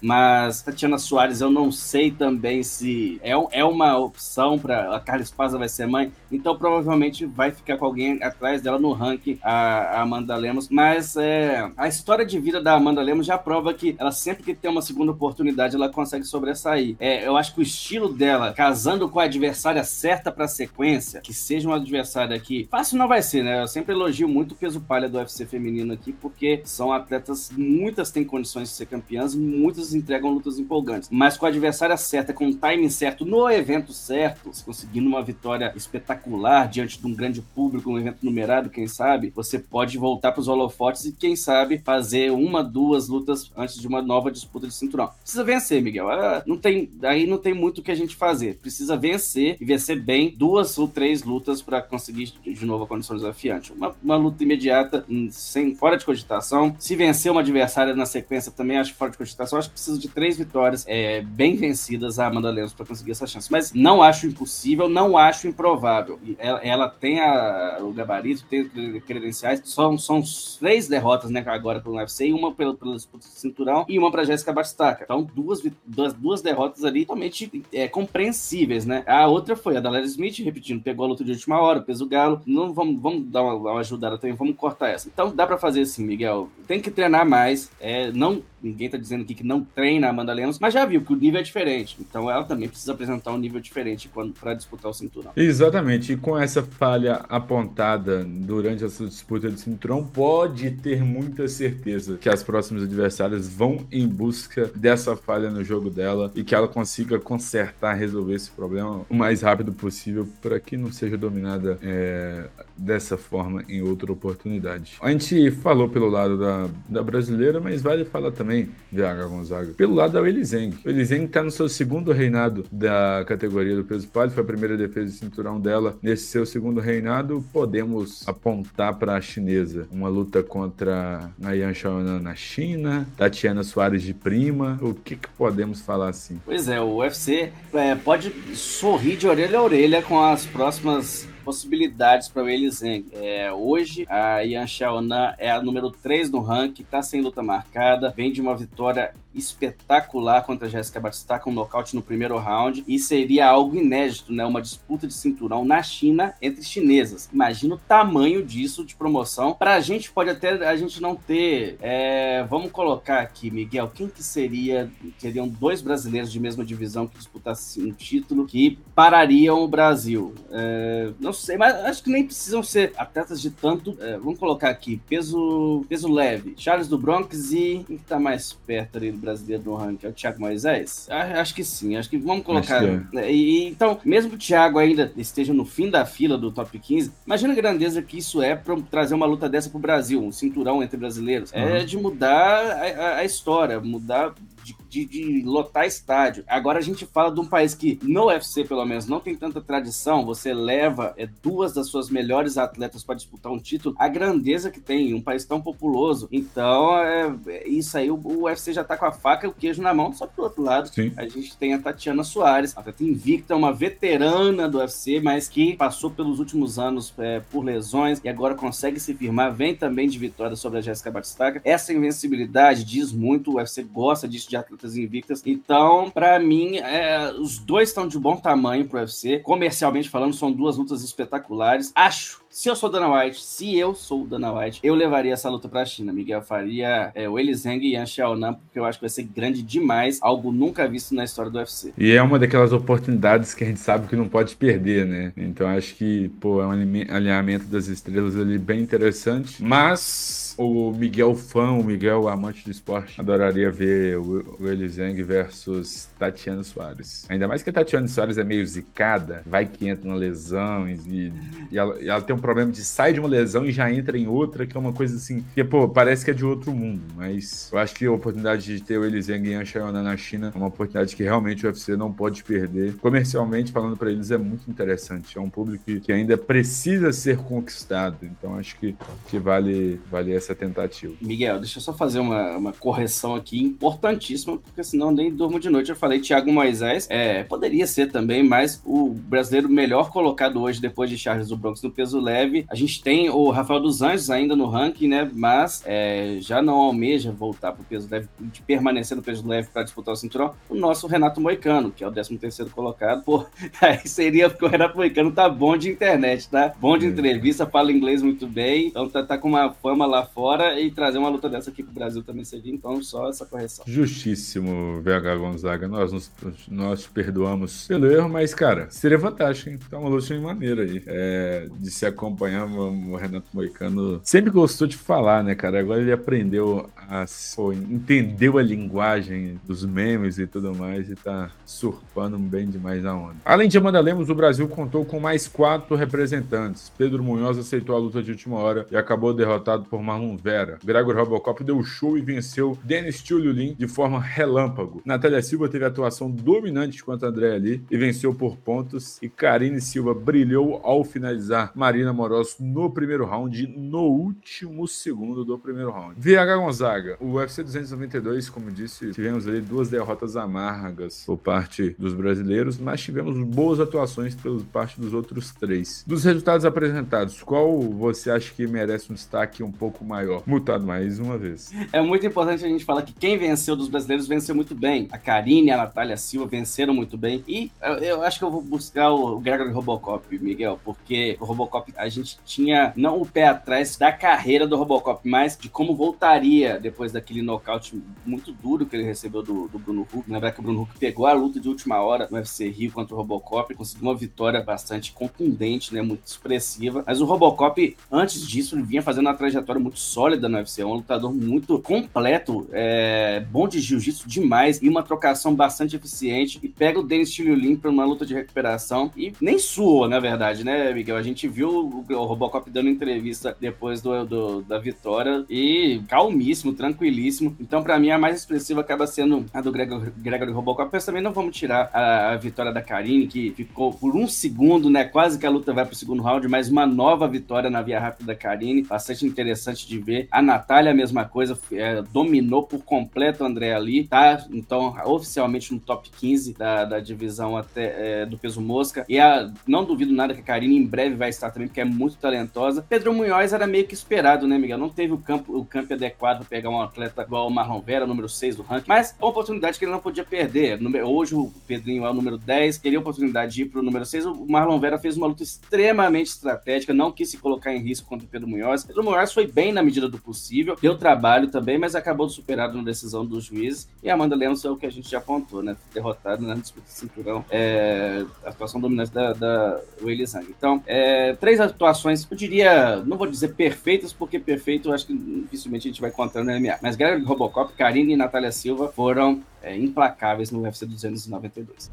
mas Tatiana Soares eu não sei também se é, é uma opção para a Carla Espaza vai ser mãe, então provavelmente vai ficar com alguém atrás dela no ranking, a, a Amanda Lemos. Mas é, a história de vida da Amanda Lemos já prova que ela sempre que tem uma segunda oportunidade, ela consegue sobressair. É, eu acho que o estilo dela, casando com a adversária certa para a sequência, que seja um adversário aqui, fácil não vai ser, né? Eu sempre elogio muito o peso palha do UFC feminino aqui, porque são atletas, muitas têm condições de ser campeãs, muitas entregam lutas empolgantes. Mas com a adversária certa, com o timing certo, no evento certo, conseguindo uma vitória espetacular diante de um grande público, um evento numerado, quem sabe, você pode voltar para os holofotes e, quem sabe, fazer uma, duas lutas antes de uma nova disputa de cinturão. Precisa vencer, Miguel. Ah, não tem, aí não tem muito o que a gente fazer. Precisa vencer e vencer bem duas ou três lutas para conseguir de novo a condição desafiante. Uma, uma luta imediata, hum, sem fora de cogitação. Se vencer uma adversária na sequência, também acho fora de cogitação. Acho que precisa de três vitórias é, bem vencidas a Amanda Lemos para conseguir essa chance. Mas não acho impossível, não acho improvável. Ela, ela tem a, o gabarito, tem credenciais. São, são três derrotas, né, agora pelo UFC, uma pelo, pelo disputa de cinturão e uma para Jéssica Batistaca. Então, duas, duas, duas derrotas ali totalmente é, compreensíveis, né? A outra foi a da Larry Smith, repetindo, pegou a luta de última hora, peso galo. Não vamos, vamos dar uma, uma ajudada também, vamos cortar essa. Então, dá para fazer assim, Miguel. Tem que treinar mais. É, não ninguém tá dizendo aqui que não treina a Amanda Lemos, mas já viu que o nível é diferente. Então ela também precisa apresentar um nível diferente para disputar o cinturão. Exatamente. E com essa falha apontada durante essa disputa de cinturão, pode ter muita certeza que as próximas adversárias vão em busca dessa falha no jogo dela e que ela consiga consertar, resolver esse problema o mais rápido possível para que não seja dominada é, dessa forma em outra oportunidade. A gente falou pelo lado da, da brasileira, mas vale falar também também, VH Gonzaga. Pelo lado da Willy Zeng. O Willy Zeng tá no seu segundo reinado da categoria do peso palio, foi a primeira defesa de cinturão dela. Nesse seu segundo reinado, podemos apontar para a chinesa. Uma luta contra a Yan Xiaonan na China, Tatiana Soares de prima. O que, que podemos falar assim? Pois é, o UFC é, pode sorrir de orelha a orelha com as próximas possibilidades para o Elisen. É, hoje, a Yan Xiaonan é a número 3 no ranking, está sem luta marcada, vem de uma vitória espetacular contra a Jéssica Batista com um nocaute no primeiro round e seria algo inédito, né? Uma disputa de cinturão na China entre chinesas. Imagina o tamanho disso de promoção. Para a gente pode até a gente não ter. É, vamos colocar aqui, Miguel, quem que seria? Seriam dois brasileiros de mesma divisão que disputassem um título que parariam o Brasil. É, não sei, mas acho que nem precisam ser atletas de tanto. É, vamos colocar aqui peso peso leve. Charles do Bronx e quem que tá mais perto ali brasileiro no ranking? É o Thiago Moisés? Acho que sim, acho que vamos colocar. É. Né, e, então, mesmo que o Thiago ainda esteja no fim da fila do top 15, imagina a grandeza que isso é para trazer uma luta dessa pro Brasil, um cinturão entre brasileiros. Uhum. É de mudar a, a, a história, mudar de, de, de, lotar estádio. Agora a gente fala de um país que, no UFC pelo menos, não tem tanta tradição. Você leva é, duas das suas melhores atletas para disputar um título. A grandeza que tem, um país tão populoso. Então, é, é isso aí, o, o, UFC já tá com a faca e o queijo na mão. Só que do outro lado, Sim. a gente tem a Tatiana Soares, atleta invicta, uma veterana do UFC, mas que passou pelos últimos anos é, por lesões e agora consegue se firmar. Vem também de vitória sobre a Jéssica Batistaca. Essa invencibilidade diz muito, o UFC gosta disso de atletas invictas. Então, para mim, é, os dois estão de bom tamanho pro UFC. Comercialmente falando, são duas lutas espetaculares. Acho se eu sou Dana White, se eu sou Dana White, eu levaria essa luta pra China. Miguel faria é, o Elizeng e Yan Xiaonan, porque eu acho que vai ser grande demais, algo nunca visto na história do UFC. E é uma daquelas oportunidades que a gente sabe que não pode perder, né? Então acho que, pô, é um alinhamento das estrelas ali bem interessante, mas o Miguel fã, o Miguel amante do esporte, adoraria ver o, o Elizeng versus Tatiana Soares. Ainda mais que a Tatiana Soares é meio zicada, vai que entra na lesão e, e, ela, e ela, tem um problema de sai de uma lesão e já entra em outra, que é uma coisa assim, que, pô, parece que é de outro mundo, mas eu acho que a oportunidade de ter o Eliseng e Anshayona na China é uma oportunidade que realmente o UFC não pode perder. Comercialmente, falando para eles, é muito interessante. É um público que ainda precisa ser conquistado, então acho que, que vale, vale essa tentativa. Miguel, deixa eu só fazer uma, uma correção aqui importantíssima, porque senão nem durmo de noite. Eu falei Thiago Moisés, é, poderia ser também, mas o brasileiro melhor colocado hoje, depois de Charles do Bronx no peso leve. A gente tem o Rafael dos Anjos ainda no ranking, né? Mas é, já não almeja voltar para o peso leve, de permanecer no peso leve para disputar o cinturão. O nosso Renato Moicano, que é o 13 terceiro colocado. Pô, aí seria porque o Renato Moicano tá bom de internet, tá? Bom de entrevista, fala inglês muito bem, então tá, tá com uma fama lá fora e trazer uma luta dessa aqui pro Brasil também seria, então só essa correção. Justíssimo, VH Gonzaga. Nós, nos, nós perdoamos pelo erro, mas, cara, seria fantástico, hein? Tá uma luta maneira aí. É, de se acompanhar o Renato Moicano. Sempre gostou de falar, né, cara? Agora ele aprendeu a. Pô, entendeu a linguagem dos memes e tudo mais e tá surfando bem demais na onda. Além de Amanda Lemos, o Brasil contou com mais quatro representantes. Pedro Munhoz aceitou a luta de última hora e acabou derrotado por Marlon Vera. Gregor Robocop deu show e venceu Denis Tchululin de forma relâmpago. Natália Silva teve atuação dominante contra André Ali e venceu por pontos. E Karine Silva brilhou ao finalizar Marina Moros no primeiro round, no último segundo do primeiro round. VH Gonzaga, o UFC 292, como disse, tivemos ali duas derrotas amargas por parte dos brasileiros, mas tivemos boas atuações por parte dos outros três. Dos resultados apresentados, qual você acha que merece um destaque um pouco maior? Mutado mais uma vez. É muito importante a gente falar que quem venceu dos brasileiros venceu muito bem. A Karine e a Natália Silva venceram muito bem. E eu, eu acho que eu vou buscar o Gregory Robocop, Miguel, porque o Robocop, a gente tinha não o pé atrás da carreira do Robocop, mas de como voltaria depois daquele nocaute muito duro que ele recebeu do, do Bruno Huck. Lembrar que o Bruno Huck pegou a luta de última hora no UFC Rio contra o Robocop e conseguiu uma vitória bastante contundente, né? Muito expressiva. Mas o Robocop, antes disso, ele vinha fazendo uma trajetória muito sólida no UFC. É um lutador muito completo, é, bom de jiu-jitsu demais e uma trocação bastante eficiente. E pega o Denis Tiliolin para uma luta de recuperação e nem suou, na verdade, né, Miguel? A gente viu o, o Robocop dando entrevista depois do, do, da vitória e calmíssimo, tranquilíssimo. Então, para mim, a mais expressiva acaba sendo a do Gregor, Gregory Robocop. Mas também não vamos tirar a, a vitória da Karine, que ficou por um segundo, né? Quase que a luta vai pro segundo round, mas uma nova vitória na via rápida da Karine. Bastante interessante de ver. A Natália, a mesma coisa, é, dominou por completo o André ali, tá? Então, oficialmente no top 15 da, da divisão até é, do peso mosca. E a, não duvido nada que a Karine em breve vai estar também, porque é muito talentosa. Pedro Munhoz era meio que esperado, né, Miguel? Não teve o campo, o campo adequado para pegar um atleta igual o Marlon Vera, número 6 do ranking, mas uma oportunidade que ele não podia perder. Hoje o Pedrinho é o número 10, queria a oportunidade de ir para o número 6. O Marlon Vera fez uma luta extremamente estratégica, não quis se colocar em risco contra o Pedro Munhoz. Pedro Munhoz foi bem na medida do possível, deu trabalho também, mas acabou superado na decisão dos juízes. E a Amanda Lemos é o que a gente já apontou, né? Derrotada na disputa de cinturão, é, a atuação dominante da, da Zhang. Então, é, atuações, eu diria, não vou dizer perfeitas, porque perfeito eu acho que dificilmente a gente vai encontrar no MMA. Mas Gary Robocop, Karine e Natália Silva foram é, implacáveis no UFC 292.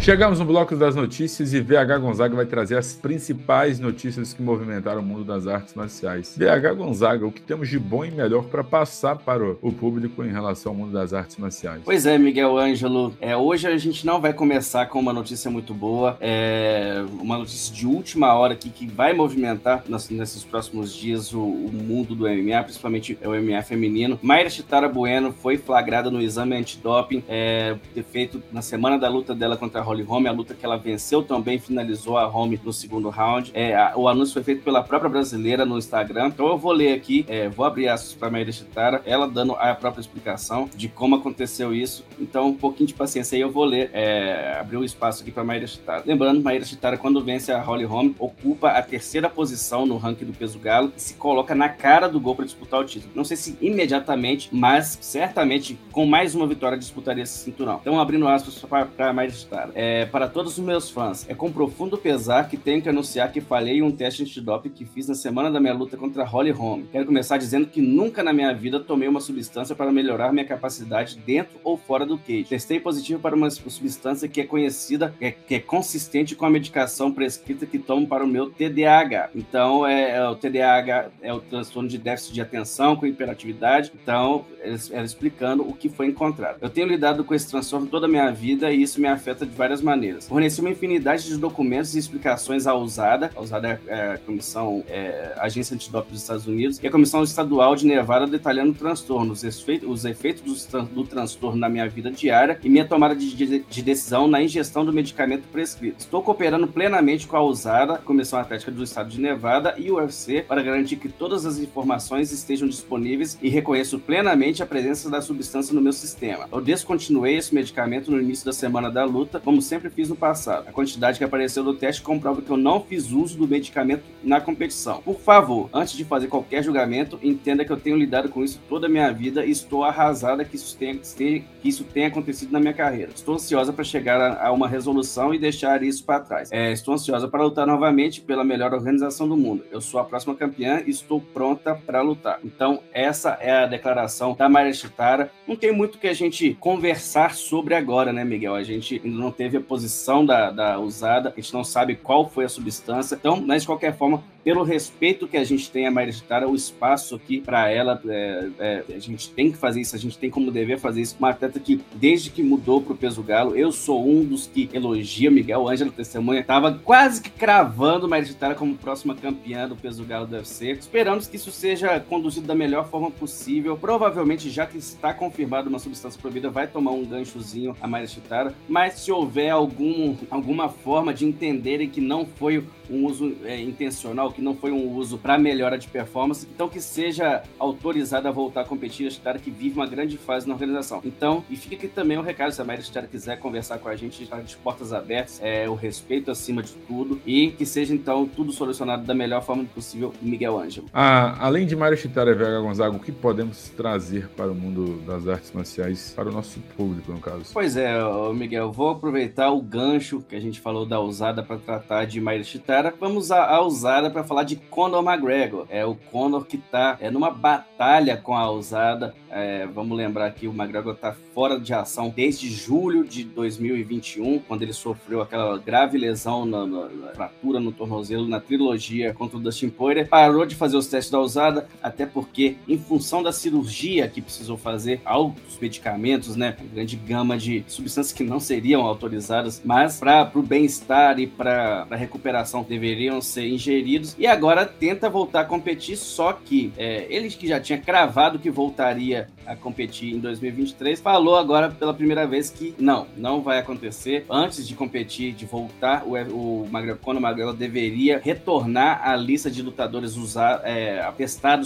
Chegamos no bloco das notícias e VH Gonzaga vai trazer as principais notícias que movimentaram o mundo das artes marciais. VH Gonzaga, o que temos de bom e melhor para passar para o público em relação ao mundo das artes marciais? Pois é, Miguel Ângelo. É, hoje a gente não vai começar com uma notícia muito boa, é, uma notícia de última hora aqui que vai movimentar nesses próximos dias o, o, mundo do MMA, principalmente o MMA feminino. Mayra Chitara Bueno foi flagrada no exame antidoping é, feito na semana da luta dela contra a Holly Holm, a luta que ela venceu também, finalizou a Holm no segundo round. É, a, o anúncio foi feito pela própria brasileira no Instagram. Então eu vou ler aqui, é, vou abrir aspas para Maíra Chitara, ela dando a própria explicação de como aconteceu isso. Então, um pouquinho de paciência aí, eu vou ler, é, abrir um espaço aqui para Maíra Chitara. Lembrando, Maíra Chitara, quando vence a Holly Holm, ocupa a terceira posição no ranking do peso galo e se coloca na cara do gol para disputar o título. Não sei se imediatamente, mas certamente com mais uma vitória disputaria esse cinturão. Então, abrindo aspas para Maíra Chitara. é, para todos os meus fãs, é com profundo pesar que tenho que anunciar que falhei em um teste antidoping que fiz na semana da minha luta contra Holly Holm. Quero começar dizendo que nunca na minha vida tomei uma substância para melhorar minha capacidade dentro ou fora do cage. Testei positivo para uma substância que é conhecida, que é, que é consistente com a medicação prescrita que tomo para o meu TDAH. Então, é, é, o TDAH é o transtorno de déficit de atenção com hiperatividade. Então, ela explicando o que foi encontrado. Eu tenho lidado com esse transtorno toda a minha vida e isso me afeta de várias maneiras. Forneci uma infinidade de documentos e explicações à USADA, a USADA é a Comissão é, Agência Antidoping dos Estados Unidos, e a Comissão Estadual de Nevada detalhando o transtorno, os efeitos, os efeitos do, do transtorno na minha vida diária e minha tomada de, de, de, decisão na ingestão do medicamento prescrito. Estou cooperando plenamente com a USADA, Comissão Atlética do Estado de Nevada e o UFC para garantir que todas as informações estejam disponíveis e reconheço plenamente a presença da substância no meu sistema. Descontinuei esse medicamento no início da semana da luta, como sempre fiz no passado. A quantidade que apareceu no teste comprova que eu não fiz uso do medicamento na competição. Por favor, antes de fazer qualquer julgamento, entenda que eu tenho lidado com isso toda a minha vida e estou arrasada que isso tenha, que isso tenha acontecido na minha carreira. Estou ansiosa para chegar a, a, uma resolução e deixar isso para trás. É, estou ansiosa para lutar novamente pela melhor organização do mundo. Eu sou a próxima campeã e estou pronta para lutar. Então, essa é a declaração da Maria Chitara. Não tem muito que a gente conversar sobre agora, né, Miguel? A gente ainda não teve a posição da, da usada, a gente não sabe qual foi a substância. Então, mas de qualquer forma, pelo respeito que a gente tem a Maria Chitara, o espaço aqui para ela, é, é, a gente tem que fazer isso, a gente tem como dever fazer isso. Uma atleta que, desde que mudou para o peso galo, eu sou um dos que elogia Miguel Ângelo Testemunha, estava quase que cravando Maria Chitara como próxima campeã do peso galo do UFC. Esperamos que isso seja conduzido da melhor forma possível. Provavelmente, já que está confirmado uma substância proibida, vai tomar um ganchozinho a Maria Chitara, mas se houver algum, alguma forma de entenderem que não foi um uso é, intencional, que não foi um uso para melhora de performance, então que seja autorizado a voltar a competir, a Chitara que vive uma grande fase na organização. Então, e fica aqui também o recado, se a Maria Chitara quiser conversar com a gente, está de portas abertas, é, o respeito acima de tudo, e que seja então tudo solucionado da melhor forma possível, Miguel Ângelo. Ah, além de Mário Chitara e Vega Gonzaga, o que podemos trazer para o mundo das artes marciais, para o nosso público, no caso? Pois é, Miguel, vou aproveitar o gancho que a gente falou da usada para tratar de Mário Chitara vamos a, a usada para falar de Conor McGregor. É o Conor que está é, numa batalha com a usada. É, vamos lembrar que o McGregor está fora de ação desde julho de 2021, quando ele sofreu aquela grave lesão na, na, na fratura no tornozelo na trilogia contra o Dustin Poirier. Parou de fazer os testes da usada, até porque, em função da cirurgia que precisou fazer, altos medicamentos, né, grande gama de substâncias que não seriam autorizadas, mas para o bem-estar e para a recuperação deveriam ser ingeridos. E agora tenta voltar a competir, só que é, ele que já tinha cravado que voltaria a competir em 2023, falou agora pela primeira vez que não, não vai acontecer. Antes de competir, de voltar, o, o McGregor, Conor McGregor deveria retornar à lista de lutadores usar, é,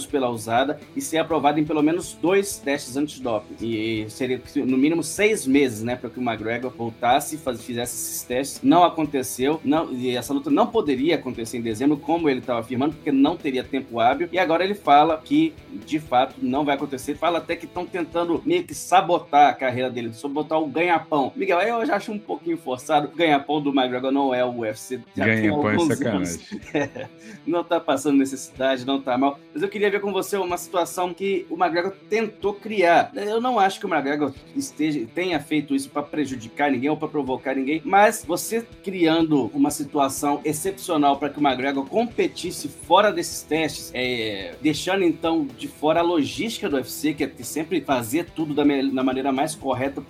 pela usada e ser aprovado em pelo menos dois testes antidoping. E seria no mínimo seis meses, né, para que o McGregor voltasse e fizesse esses testes. Não aconteceu, não, e essa luta não poderia acontecer em dezembro, como ele estava afirmando, porque não teria tempo hábil. E agora ele fala que de fato não vai acontecer. Fala até que estão tentando meio que sabotar a carreira dele, sabotar o ganha-pão. Miguel, eu já acho um pouquinho forçado. O ganha-pão do McGregor não é o UFC. Ganha-pão é sacanagem. É, não tá passando necessidade, não tá mal. Mas eu queria ver com você uma situação que o McGregor tentou criar. Eu não acho que o McGregor esteja, tenha feito isso para prejudicar ninguém ou para provocar ninguém, mas você criando uma situação excepcional para que o McGregor competisse fora desses testes, é, deixando então de fora a logística do UFC, que é sempre fazer tudo da, da maneira mais correta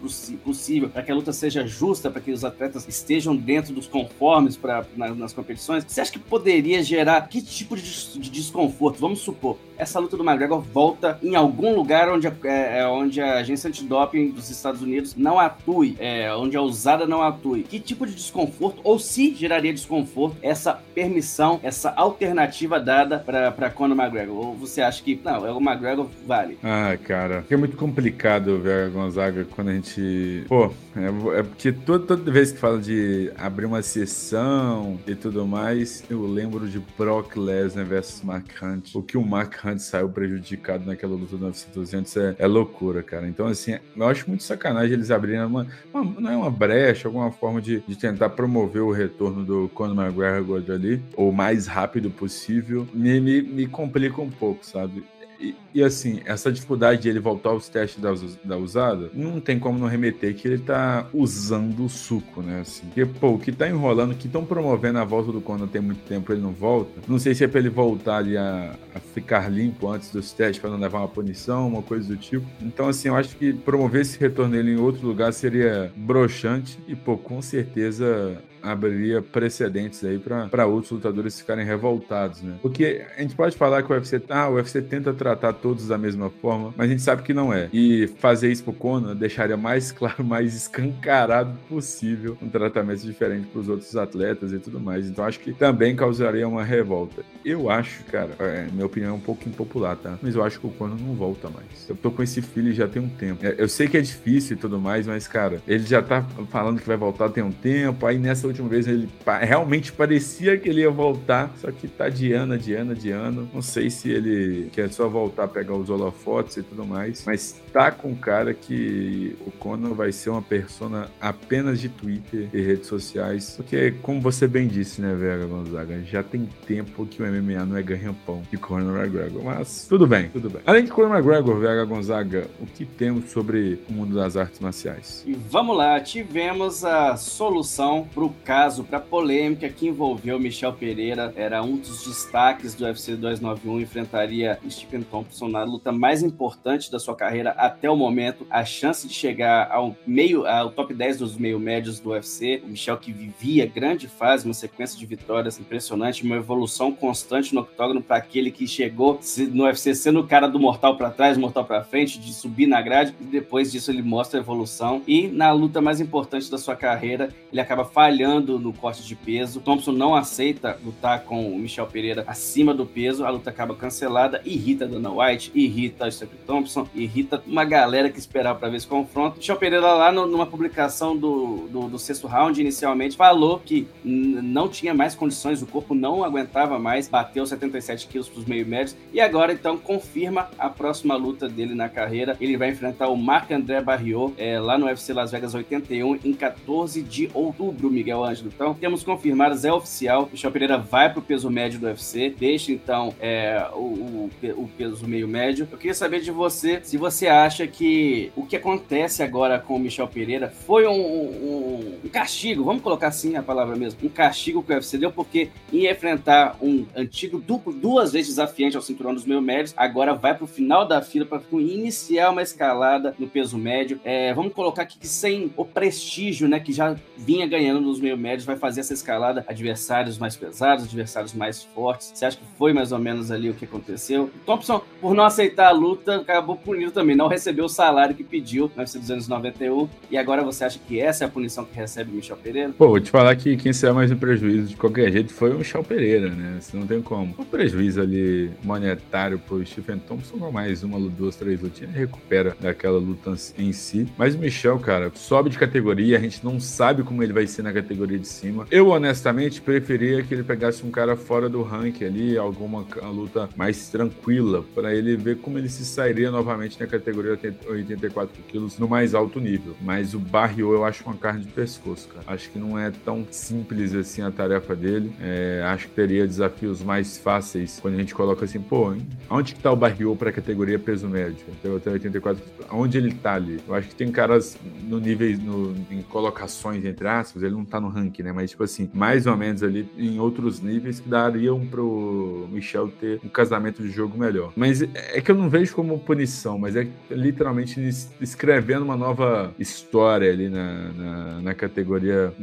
possível, para que a luta seja justa, para que os atletas estejam dentro dos conformes pra, na, nas competições. Você acha que poderia gerar que tipo de, de desconforto? Vamos supor, essa luta do McGregor volta em algum lugar onde a, é, é, onde a agência antidoping dos Estados Unidos não atue, é, onde a usada não atue. Que tipo de desconforto, ou se geraria desconforto, essa essa permissão, essa alternativa dada para Conor McGregor? Ou você acha que, não, é o McGregor vale? Ah, cara, é muito complicado ver a Gonzaga quando a gente. Pô, é, é porque toda, toda vez que fala de abrir uma sessão e tudo mais, eu lembro de Brock Lesnar versus Mark Hunt. O que o Mark Hunt saiu prejudicado naquela luta do UFC 200 é, é loucura, cara. Então, assim, eu acho muito sacanagem eles abrirem uma, uma não é uma brecha, alguma forma de, de tentar promover o retorno do Conor McGregor ali, o mais rápido possível. Me, me, me complica um pouco, sabe? E, e, assim, essa dificuldade de ele voltar aos testes da, da, usada, não tem como não remeter que ele tá usando o suco, né? Assim. Porque, pô, o que tá enrolando, que estão promovendo a volta do Conan tem muito tempo, ele não volta. Não sei se é pra ele voltar ali a, a ficar limpo antes dos testes, para não levar uma punição, uma coisa do tipo. Então, assim, eu acho que promover esse retorno dele em outro lugar seria broxante e, pô, com certeza abriria precedentes aí para outros lutadores ficarem revoltados, né? Porque a gente pode falar que o UFC, ah, o UFC tenta tratar todos da mesma forma, mas a gente sabe que não é. E fazer isso pro Conor deixaria mais claro, mais escancarado possível um tratamento diferente para os outros atletas e tudo mais. Então acho que também causaria uma revolta. Eu acho, cara, é, minha opinião é um pouco impopular, tá? Mas eu acho que o Conor não volta mais. Eu tô com esse filho já tem um tempo. É, eu sei que é difícil e tudo mais, mas, cara, ele já tá falando que vai voltar tem um tempo, aí nessa última vez ele realmente parecia que ele ia voltar, só que tá de ano, adiando, adiando. Não sei se ele quer só voltar a pegar os holofotes e tudo mais, mas tá com cara que o Conor vai ser uma persona apenas de Twitter e redes sociais, porque como você bem disse, né, Vega Gonzaga, já tem tempo que o MMA não é ganha-pão de Conor McGregor, mas tudo bem, tudo bem. Além de Conor McGregor, Vega Gonzaga, o que temos sobre o mundo das artes marciais? E vamos lá, tivemos a solução pro caso, para polêmica que envolveu Michel Pereira, era um dos destaques do UFC 291, enfrentaria Stephen Thompson na luta mais importante da sua carreira até o momento, a chance de chegar ao meio, ao top 10 dos meio médios do UFC, o Michel que vivia grande fase, uma sequência de vitórias impressionante, uma evolução constante no octógono para aquele que chegou no UFC sendo o cara do mortal para trás, mortal para frente, de subir na grade, e depois disso ele mostra a evolução. E na luta mais importante da sua carreira, ele acaba falhando no corte de peso. Thompson não aceita lutar com o Michel Pereira acima do peso. A luta acaba cancelada. Irrita Dana White, irrita Stephen Thompson, irrita uma galera que esperava para ver esse confronto. Michel Pereira, lá no, numa publicação do, do, do, sexto round, inicialmente, falou que não tinha mais condições, o corpo não aguentava mais, bateu 77 quilos para os meio médios. E agora, então, confirma a próxima luta dele na carreira. Ele vai enfrentar o Marc-André Barriot é, lá no UFC Las Vegas 81 em 14 de outubro, Miguel. Miguel Ângelo. Então, temos confirmados, é oficial. Michel Pereira vai para o peso médio do UFC, deixa então é, o, o, o, peso meio médio. Eu queria saber de você se você acha que o que acontece agora com o Michel Pereira foi um, um, um castigo, vamos colocar assim a palavra mesmo, um castigo que o UFC deu, porque ia enfrentar um antigo duplo, duas vezes desafiante ao cinturão dos meio médios, agora vai para o final da fila para iniciar uma escalada no peso médio. É, vamos colocar aqui que sem o prestígio né, que já vinha ganhando nos meio médios vai fazer essa escalada adversários mais pesados, adversários mais fortes. Você acha que foi mais ou menos ali o que aconteceu? Thompson, por não aceitar a luta, acabou punido também, não recebeu o salário que pediu no UFC 291 e agora você acha que essa é a punição que recebe Michel Pereira? Pô, vou te falar que quem saiu mais um prejuízo de qualquer jeito foi o Michel Pereira, né? Você não tem como. O prejuízo ali monetário pro Stephen Thompson, não mais uma, duas, três lutinhas, ele recupera daquela luta em si. Mas o Michel, cara, sobe de categoria, a gente não sabe como ele vai ser na categoria categoria de cima. Eu, honestamente, preferia que ele pegasse um cara fora do ranking ali, alguma luta mais tranquila, para ele ver como ele se sairia novamente na categoria 84 quilos no mais alto nível. Mas o Barrio eu acho uma carne de pescoço, cara. Acho que não é tão simples assim a tarefa dele. É, acho que teria desafios mais fáceis quando a gente coloca assim, pô, hein? onde que tá o Barrio para a categoria peso médio? Até 84 Onde ele tá ali? Eu acho que tem caras no nível, no, em colocações, entre aspas, ele não tá no no ranking, né? Mas, tipo assim, mais ou menos ali em outros níveis que dariam pro Michel ter um casamento de jogo melhor. Mas é que eu não vejo como punição, mas é literalmente escrevendo uma nova história ali na, na, na categoria.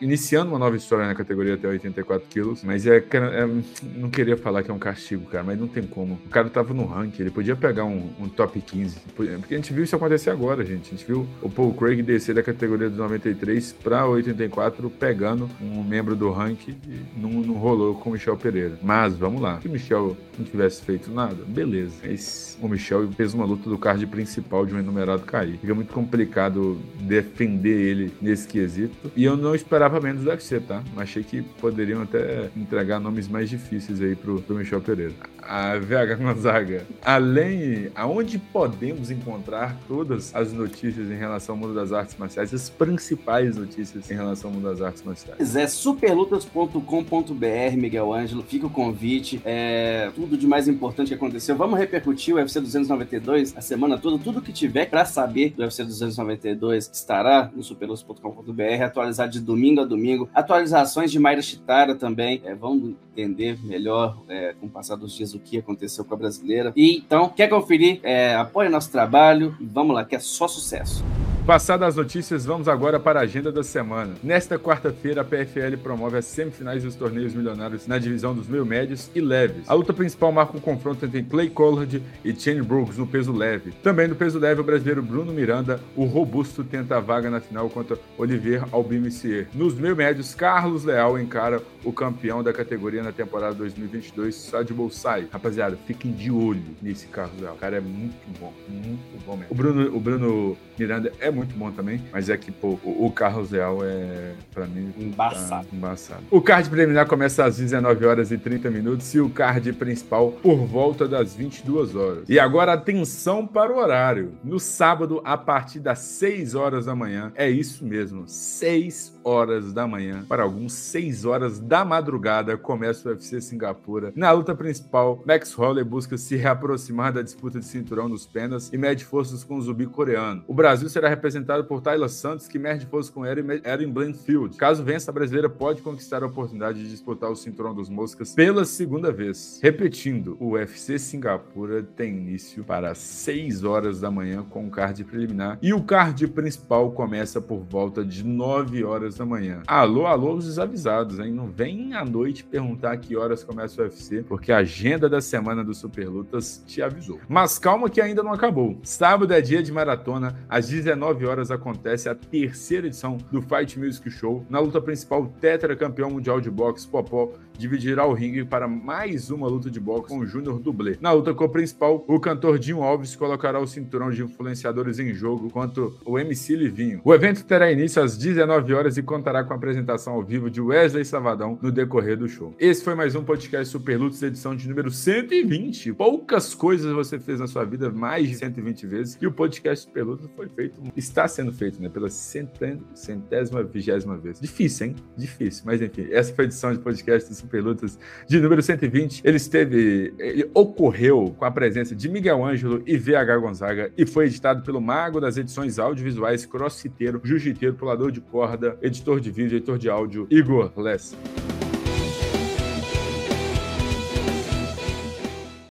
Iniciando uma nova história na categoria até 84 quilos. Mas é, é, Não queria falar que é um castigo, cara, mas não tem como. O cara tava no ranking, ele podia pegar um, um top 15. Porque a gente viu isso acontecer agora, gente. A gente viu o Paul Craig descer da categoria dos 93 para 84 4 pegando um membro do ranking e não, não rolou com o Michel Pereira. Mas vamos lá. Se o Michel não tivesse feito nada, beleza. Mas o Michel fez uma luta do card principal de um enumerado cair. Fica muito complicado defender ele nesse quesito. E eu não esperava menos do UFC, tá? Achei que poderiam até entregar nomes mais difíceis aí pro, pro Michel Pereira. A VH Gonzaga, além, aonde podemos encontrar todas as notícias em relação ao mundo das artes marciais, as principais notícias em relação ao mundo das artes marciais? É superlutas.com.br, Miguel Ângelo, fica o convite, é tudo de mais importante que aconteceu. Vamos repercutir o UFC 292 a semana toda, tudo que tiver para saber do UFC 292 estará no superlutas.com.br, atualizado de domingo a domingo, atualizações de Mayra Chitara também, é, vamos entender melhor é, com o passar dos dias o que aconteceu com a brasileira. E então, quer conferir? É, apoie nosso trabalho e vamos lá, que é só sucesso. Passadas as notícias, vamos agora para a agenda da semana. Nesta quarta-feira, a PFL promove as semifinais dos torneios milionários na divisão dos meio médios e leves. A luta principal marca um confronto entre Clay Collard e Shane Brooks no peso leve. Também no peso leve, o brasileiro Bruno Miranda, o robusto, tenta a vaga na final contra Olivier Albimissier. Nos meio médios, Carlos Leal encara o campeão da categoria na temporada 2022, Sad Bolsai. Rapaziada, fiquem de olho nesse Carlos Leal. O cara é muito bom, muito bom mesmo. O Bruno, o Bruno Miranda é muito bom também, mas é que, pô, o, Carlos Leal é, pra mim, embaçado. Tá embaçado. O card preliminar começa às 19 horas e 30 minutos e o card principal por volta das 22 horas. E agora atenção para o horário. No sábado, a partir das 6 horas da manhã, é isso mesmo, 6 horas da manhã, para alguns 6 horas da madrugada, começa o UFC Singapura. Na luta principal, Max Holloway busca se reaproximar da disputa de cinturão nos penas e mede forças com o zumbi coreano. O Brasil será representado por Tyler Santos, que mede forças com Erin Blanfield. Caso vença, a brasileira pode conquistar a oportunidade de disputar o cinturão dos moscas pela segunda vez. Repetindo, o UFC Singapura tem início para 6 horas da manhã com o card preliminar e o card principal começa por volta de 9 horas horas da manhã. Alô, alô, os desavisados, hein? Não vem à noite perguntar que horas começa o UFC, porque a agenda da semana do Super Lutas te avisou. Mas calma que ainda não acabou. Sábado é dia de maratona, às 19 horas acontece a terceira edição do Fight Music Show. Na luta principal, o tetra campeão mundial de boxe, Popó, dividirá o ringue para mais uma luta de boxe com o Júnior Dublê. Na luta co-principal, o cantor Dinho Alves colocará o cinturão de influenciadores em jogo contra o MC Livinho. O evento terá início às 19 horas e contará com a apresentação ao vivo de Wesley Savadão no decorrer do show. Esse foi mais um podcast Super Lutas, edição de número 120. Poucas coisas você fez na sua vida mais de 120 vezes e o podcast Super Lutas foi feito, está sendo feito, né, pela centésima, vigésima vez. Difícil, hein? Difícil, mas enfim, essa foi a edição de podcast do Super de número 120. Ele esteve, ele ocorreu com a presença de Miguel Ângelo e VH Gonzaga e foi editado pelo mago das edições audiovisuais, crossfiteiro, jiu-jiteiro, pulador de corda, editor de vídeo, editor de áudio, Igor Lessa.